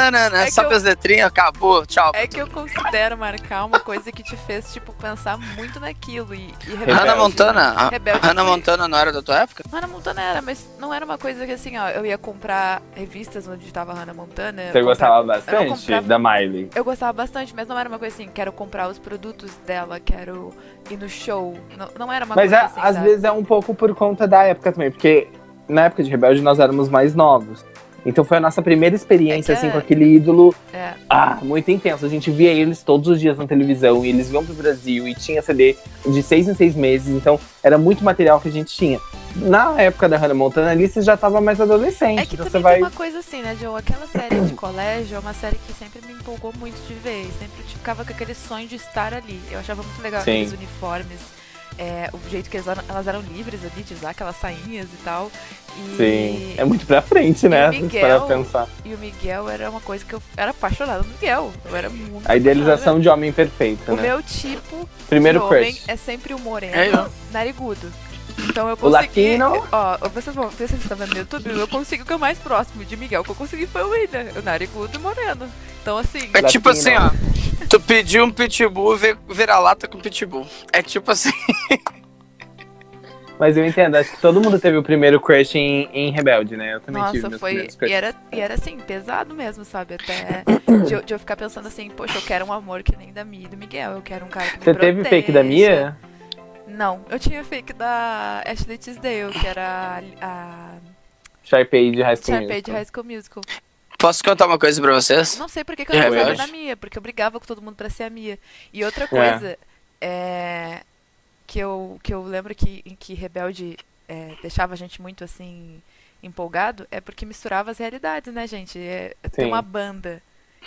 na, na. É que Sabe eu- as letrinhas? Acabou, tchau. É que eu considero marcar uma coisa que te fez, tipo, pensar muito naquilo. E, e Rebelde. Hannah Montana. a- Rebelde Hannah Montana não era da tua época? Hannah Montana era, mas não era uma coisa que assim, ó, eu ia comprar revistas onde tava Hannah Montana. eu Você gostava bastante comprava- da Miley. Eu gostava bastante, mas não era uma coisa assim, quero comprar os produtos dela, quero ir no show. Não, não era uma Mas coisa é- assim, às sabe? vezes é um pouco por conta da época também, porque na época de Rebelde nós éramos mais novos. Então foi a nossa primeira experiência, É assim, é- com aquele ídolo É. ah, muito intenso. A gente via eles todos os dias na televisão e eles vinham pro Brasil e tinha CD de seis em seis meses, então era muito material que a gente tinha. Na época da Hannah Montana, ali você já tava mais adolescente, É que então também você vai. tem uma coisa assim, né, Joe? Aquela série de colégio é uma série que sempre me empolgou muito de ver. Sempre eu ficava com aquele sonho de estar ali. Eu achava muito legal Sim. aqueles uniformes, é, o jeito que elas eram, elas eram livres ali de usar aquelas sainhas e tal. E, Sim, é muito pra frente, né? E o Miguel- parar pra pensar. e o Miguel era uma coisa que eu era apaixonada no Miguel. Eu era muito A idealização de homem perfeito, O né? meu tipo Primeiro de homem crush. é sempre o moreno, É eu. narigudo. Então eu O consegui. latino? Ó, vocês vão, vocês estão vendo no YouTube, eu consegui o que é o mais próximo de Miguel que eu consegui foi o William, o narigudo e moreno. Então assim. É tipo assim, ó. Tu pediu um pitbull e vira-lata com pitbull. É tipo assim. Mas eu entendo, acho que todo mundo teve o primeiro crush em, em Rebelde, né? Eu também tive Nossa, meus foi. E era, e era assim, pesado mesmo, sabe? Até de, eu- de eu ficar pensando assim, poxa, eu quero um amor que nem da Mia e do Miguel. Eu quero um cara que me Você teve fake da proteja. Mia? Não, eu tinha fake da Ashley Tisdale, que era a, a Sharpay de High School Sharpay de Musical. High School Musical. Posso contar uma coisa pra vocês? Não sei por que, que eu não É gostava verdade. da Mia, porque eu brigava com todo mundo pra ser a Mia. E outra coisa, é, que, eu, que eu lembro que, em que Rebelde é, deixava a gente muito assim empolgado, é porque misturava as realidades, né, gente? É, ter Sim. uma banda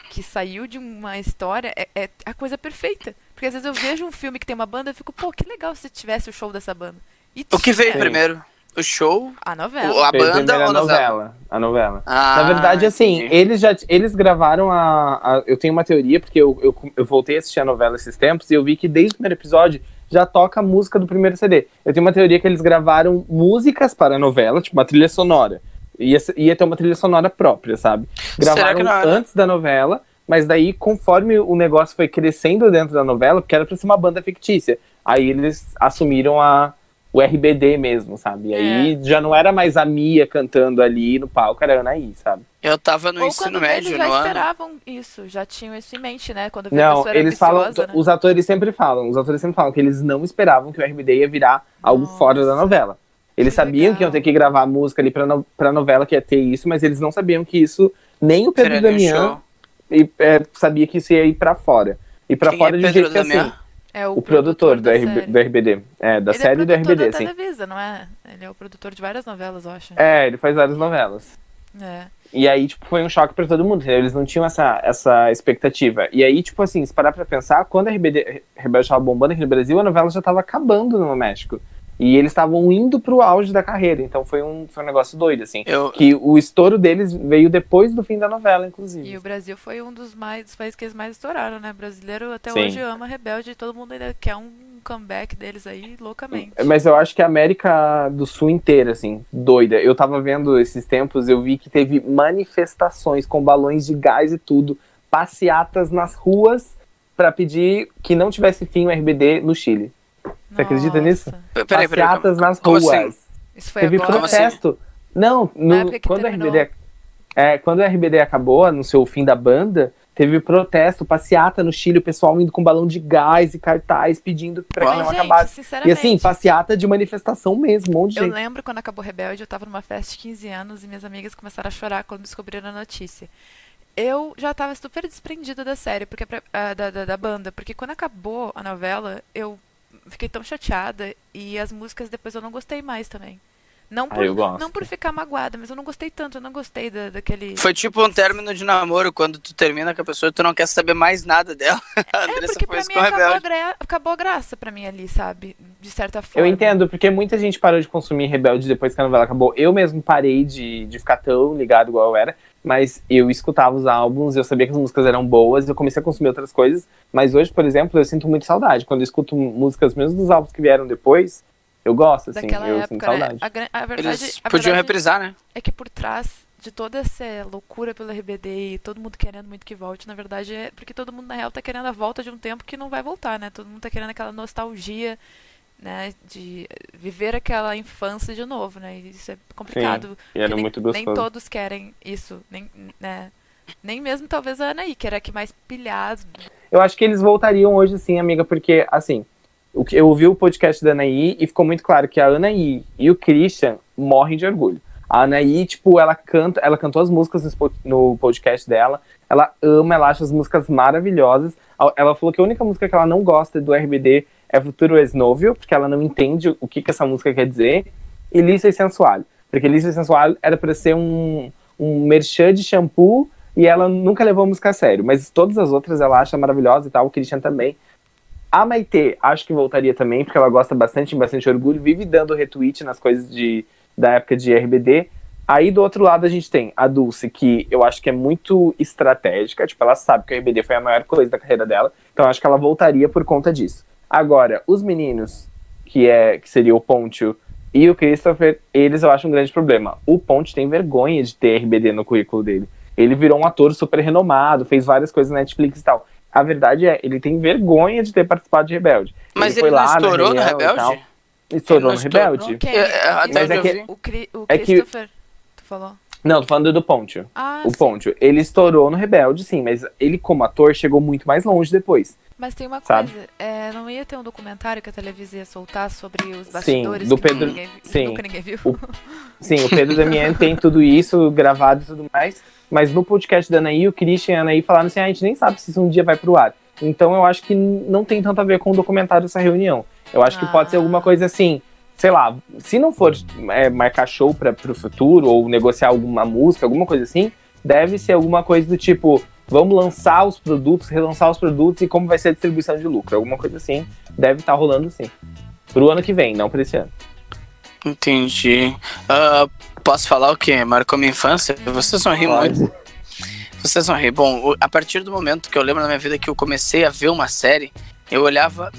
que saiu de uma história é, é a coisa perfeita. Porque às vezes eu vejo um filme que tem uma banda e fico, pô, que legal se tivesse o show dessa banda. E O que veio primeiro? O show? A O- novela. a Fez banda ou a a novela? novela? A novela. Ah, Na verdade, assim, entendi. eles já eles gravaram a, a- Eu tenho uma teoria, porque eu, eu, eu voltei a assistir a novela esses tempos e eu vi que desde o primeiro episódio já toca a música do primeiro CD. Eu tenho uma teoria que eles gravaram músicas para a novela, tipo uma trilha sonora. Ia, ia ter uma trilha sonora própria, sabe? Será Gravaram antes da novela, mas daí, conforme o negócio foi crescendo dentro da novela, porque era pra ser uma banda fictícia, aí eles assumiram a, o RBD mesmo, sabe? E aí É. já não era mais a Mia cantando ali no palco, era a Anaí, sabe? Eu tava no Ou ensino quando médio, eles já esperavam isso, já tinham isso em mente, né? Quando viu que a Não, pessoa era eles falam, né? os atores sempre falam, os atores sempre falam que eles não esperavam que o RBD ia virar algo Nossa. fora da novela. Eles Que sabiam legal. que iam ter que gravar música ali pra, no, pra novela que ia ter isso, mas eles não sabiam que isso, nem o Pedro Damião e, é, sabia que isso ia ir pra fora. E pra Quem fora é de Pedro jeito que Damião? assim, É o, produtor, do, da RB, do RBD, é, da Ele série é do produtor RBD, da assim. Televisa, não é? Ele é o produtor de várias novelas, eu acho. É, ele faz várias novelas. É. E aí, tipo, foi um choque pra todo mundo, entendeu? Eles não tinham essa, essa expectativa. E aí, tipo assim, se parar pra pensar, quando a RBD, Rebelde tava bombando aqui no Brasil, a novela já tava acabando no México. E eles estavam indo pro auge da carreira. Então foi um, foi um negócio doido, assim. Eu, Que o estouro deles veio depois do fim da novela, inclusive. E o Brasil foi um dos, mais, dos países que eles mais estouraram, né? brasileiro até Sim. hoje ama Rebelde e todo mundo ainda quer um comeback deles aí loucamente. Mas eu acho que a América do Sul inteira, assim, doida. Eu tava vendo esses tempos, eu vi que teve manifestações com balões de gás e tudo, passeatas nas ruas pra pedir que não tivesse fim o RBD no Chile. Você acredita nisso? Peraí, peraí. passeatas nas como ruas. assim? Isso foi Teve agora. Como assim? protesto. Não, no- quando, o terminou. RBD, é, quando o RBD acabou, anunciou o fim da banda, Teve protesto, passeata no Chile, o pessoal indo com balão de gás e cartaz pedindo pra que não gente, acabasse. E assim, passeata de manifestação mesmo, um monte de eu gente. lembro quando acabou Rebelde, eu tava numa festa de 15 anos e minhas amigas começaram a chorar quando descobriram a notícia. Eu já tava super desprendida da série, porque pra- ah, da, da, da banda, porque quando acabou a novela, eu fiquei tão chateada e as músicas depois eu não gostei mais também. Não Ah, por, eu gosto. não por ficar magoada, mas eu não gostei tanto, eu não gostei da, daquele. Foi tipo um término de namoro, quando tu termina com a pessoa e tu não quer saber mais nada dela. <laughs> A É, Andressa porque pra mim acabou a, Rebelde. gra... acabou a graça pra mim ali, sabe? De certa Eu forma. entendo, porque muita gente parou de consumir Rebelde depois que a novela acabou. Eu mesmo parei de, de ficar tão ligado igual eu era, mas eu escutava os álbuns, eu sabia que as músicas eram boas, eu comecei a consumir outras coisas. Mas hoje, por exemplo, eu sinto muito saudade. Quando eu escuto músicas mesmo dos álbuns que vieram depois, eu gosto, assim, Daquela eu sinto época, né? saudade. A, gran- a verdade, Eles a podiam verdade reprisar, né? é que por trás de toda essa loucura pelo RBD e todo mundo querendo muito que volte, na verdade é porque todo mundo na real tá querendo a volta de um tempo que não vai voltar, né? Todo mundo tá querendo aquela nostalgia, né, de viver aquela infância de novo, né? Isso é complicado. E era porque muito nem, nem todos querem isso, nem, né? Nem mesmo talvez a Anaí, que era a que mais pilhado. Eu acho que eles voltariam hoje sim, amiga, porque, assim, o que eu ouvi o podcast da Anaí e ficou muito claro que a Anaí e o Christian morrem de orgulho. A Anaí, tipo, ela canta, ela cantou as músicas no podcast dela, ela ama, ela acha as músicas maravilhosas. Ela falou que a única música que ela não gosta do RBD é Futuro Esnovio, porque ela não entende o que, que essa música quer dizer, e Lisa e Sensual. Porque Lisa e Sensual era pra ser um, um merchan de shampoo e ela nunca levou a música a sério. Mas todas as outras ela acha maravilhosa e tal, o Christian também. A Maitê, acho que voltaria também, porque ela gosta bastante, bastante orgulho, vive dando retweet nas coisas de, da época de RBD. Aí do outro lado a gente tem a Dulce, que eu acho que é muito estratégica, tipo, ela sabe que o RBD foi a maior coisa da carreira dela, então acho que ela voltaria por conta disso. Agora, os meninos, que é que seria o Pontio e o Christopher, eles eu acho um grande problema. O Ponte tem vergonha de ter RBD no currículo dele. Ele virou um ator super renomado, fez várias coisas na Netflix e tal. A verdade é, ele tem vergonha de ter participado de Rebelde. Mas foi ele não estourou no e. Rebelde? Estourou Ele no Rebelde? estourou? Quem? É, é, Mas é que-. O, Cri- o É que- Christopher, tu falou? Não, tô falando do Ponte. Ah, O. Ponte. Ele estourou no Rebelde, sim, mas ele, como ator, chegou muito mais longe depois. Mas tem uma Sabe? coisa, é, não ia ter um documentário que a televisão ia soltar sobre os bastidores do que nunca Pedro- ninguém, sim. ninguém viu? O- Sim, o Pedro Damiani tem tudo isso gravado e tudo mais. Mas no podcast da Anaí, o Christian e a Anaí falaram assim: ah, a gente nem sabe se isso um dia vai pro ar. Então eu acho que não tem tanto a ver com o documentário essa reunião. Eu acho que pode ser Ah. alguma coisa assim, sei lá, se não for é, marcar show para pro futuro ou negociar alguma música, alguma coisa assim, deve ser alguma coisa do tipo, vamos lançar os produtos, relançar os produtos e como vai ser a distribuição de lucro. Alguma coisa assim, deve estar rolando sim. Pro ano que vem, não pra esse ano. Entendi. Ah, posso falar o que? Marcou minha infância? Vocês vão rir muito. Pode. Vocês vão rir. Bom, a partir do momento que eu lembro na minha vida que eu comecei a ver uma série, eu olhava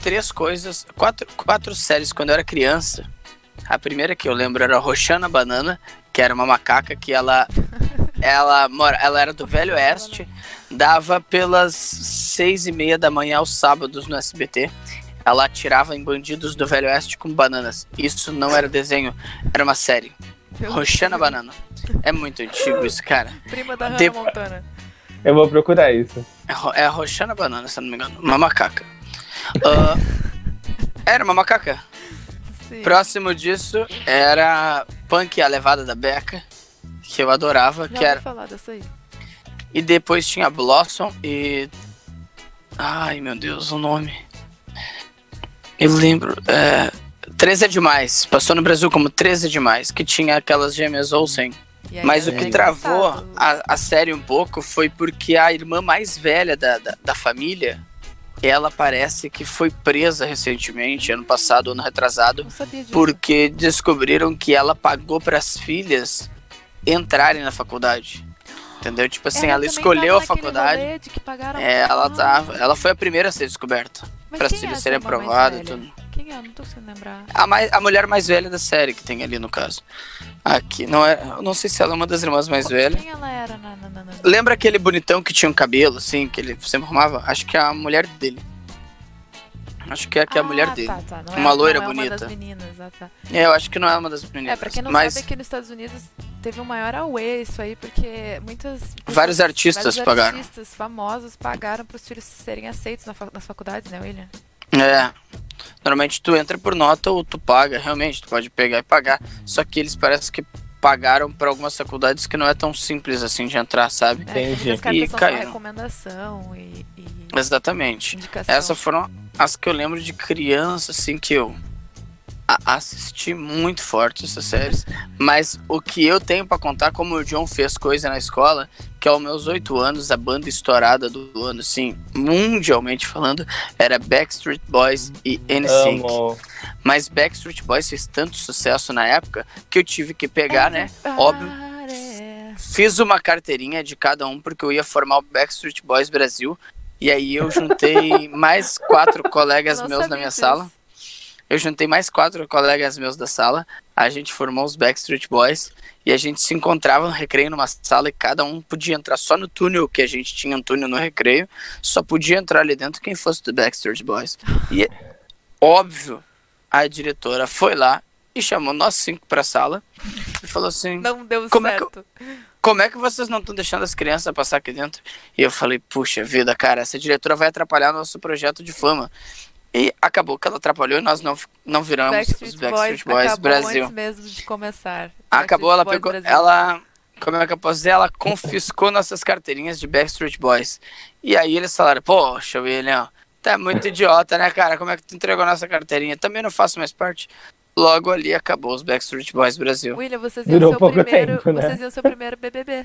três coisas, quatro, quatro séries quando eu era criança. A primeira que eu lembro era Roxana Banana, que era uma macaca que ela ela mora, ela era do Velho Oeste, dava pelas seis e meia da manhã aos sábados no SBT. Ela atirava em bandidos do Velho Oeste com bananas. Isso não era desenho, era uma série. Roxana. Banana. É muito antigo isso, cara. Prima da Hannah De- Montana. Eu vou procurar isso. É, ro- é a Roxana Banana, se eu não me engano. Uma macaca. Ah, era uma macaca. Sim. Próximo disso era Punk, a levada da Beca, que eu adorava, Já que era. falar dessa aí. E depois tinha Blossom e. Ai meu Deus, o nome. Eu lembro. É... 13 é demais. Passou no Brasil como 13 é demais, que tinha aquelas gêmeas Olsen. Aí Mas o que travou a, a série um pouco foi porque a irmã mais velha da, da, da família, ela parece que foi presa recentemente, ano passado, ano retrasado, porque descobriram que ela pagou para as filhas entrarem na faculdade. Entendeu? Tipo assim, ela, também escolheu a faculdade. É, ela tava, ela foi a primeira a ser descoberta. Para quem é serem aprovadas e tudo. Quem é? Não tô conseguindo lembrar. A, mais, a mulher mais velha da série que tem ali no caso. Aqui, não é, eu não sei se ela é uma das irmãs mais velhas. Quem ela era. Lembra aquele bonitão que tinha um cabelo, assim, que ele sempre arrumava? Acho que é a mulher dele. Acho que é, que é a mulher Ah, dele. Tá, tá. Não Uma é, loira é bonita. Uma das meninas, ah, tá. É, eu acho que não é uma das meninas. É, pra quem não mas sabe, aqui nos Estados Unidos teve um maior away isso aí, porque muitas. Vários artistas vários pagaram. artistas famosos pagaram para os filhos serem aceitos na fa- nas faculdades, né, William? É. Normalmente tu entra por nota ou tu paga, realmente, tu pode pegar e pagar. Só que eles parecem que pagaram para algumas faculdades que não é tão simples assim de entrar, sabe? É, Entendi. cartas E são só caíram. recomendação e, e Exatamente. indicação. Essas foram as que eu lembro de criança, assim, que eu assisti muito forte essas séries. Mas o que eu tenho pra contar, como o John fez coisa na escola, que aos meus oito anos, a banda estourada do ano, assim, mundialmente falando, era Backstreet Boys e NSYNC. Amo. Mas Backstreet Boys fez tanto sucesso na época que eu tive que pegar, né? Óbvio. Fiz uma carteirinha de cada um porque eu ia formar o Backstreet Boys Brasil. E aí eu juntei <laughs> mais quatro colegas Não meus na minha disso. sala. Eu juntei mais quatro colegas meus da sala. A gente formou os Backstreet Boys. E a gente se encontrava no recreio numa sala e cada um podia entrar só no túnel, que a gente tinha um túnel no recreio. Só podia entrar ali dentro quem fosse do Backstreet Boys. E, óbvio, a diretora foi lá e chamou nós cinco pra sala e falou assim: Não deu Como é que certo. como é que vocês não estão deixando as crianças passar aqui dentro? E eu falei, puxa vida, cara, essa diretora vai atrapalhar nosso projeto de fama. E acabou que ela atrapalhou e nós não, não viramos Backstreet os Backstreet Boys, acabou Brasil. antes mesmo de começar. Acabou, ela Boys pegou, Brasil. ela, como é que eu posso dizer? Ela confiscou nossas carteirinhas de Backstreet Boys. E aí eles falaram, poxa, William, tá muito idiota, né, cara? Como é que tu entregou nossa carteirinha? Também não faço mais parte. Logo ali acabou os Backstreet Boys Brasil. William, vocês iam Durou ser o primeiro. tempo, né? Vocês iam ser o primeiro BBB.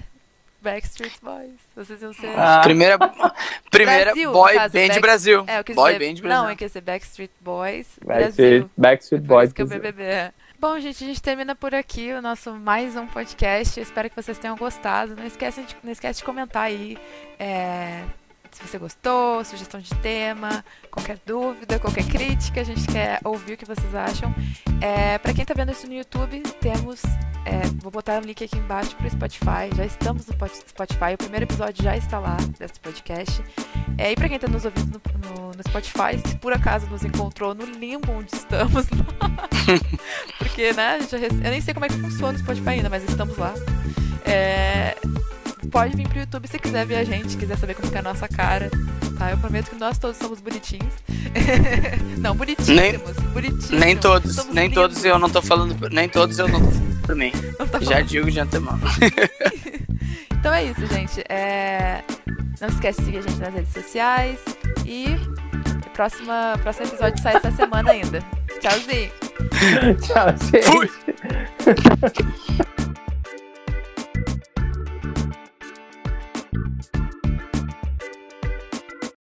Backstreet Boys. Vocês iam ser. Ah, Primeira, <laughs> primeira Brasil, boy caso, band Back- Brasil. É, eu quis boy dizer, band Brasil. Não, é que ia ser Backstreet Boys Backstreet, Brasil. Backstreet É Boys. isso que é o BBB. é. Bom, gente, a gente termina por aqui o nosso mais um podcast. Eu espero que vocês tenham gostado. Não esquece de, não esquece de comentar aí é, se você gostou, sugestão de tema, qualquer dúvida, qualquer crítica. A gente quer ouvir o que vocês acham. É, para quem tá vendo isso no YouTube, temos. é, vou botar o link aqui embaixo pro Spotify. Já estamos no pot- Spotify. O primeiro episódio já está lá desse podcast. É, e pra quem tá nos ouvindo no, no- no Spotify, se por acaso nos encontrou no limbo onde estamos, <laughs> porque, né, já eu nem sei como é que funciona o Spotify ainda, mas estamos lá. É, pode vir pro YouTube se quiser ver a gente, quiser saber como que é a nossa cara, tá? Eu prometo que nós todos somos bonitinhos. <laughs> não, bonitíssimos, bonitíssimos. Nem todos, Somos nem lindos. todos eu não tô falando, nem todos eu não tô falando por mim. <laughs> Tá Já digo de antemão. <laughs> Então é isso, gente. É, Não esquece de seguir a gente nas redes sociais e o próxima, próximo episódio sai essa semana ainda. Tchauzinho! Tchau, gente. Fui!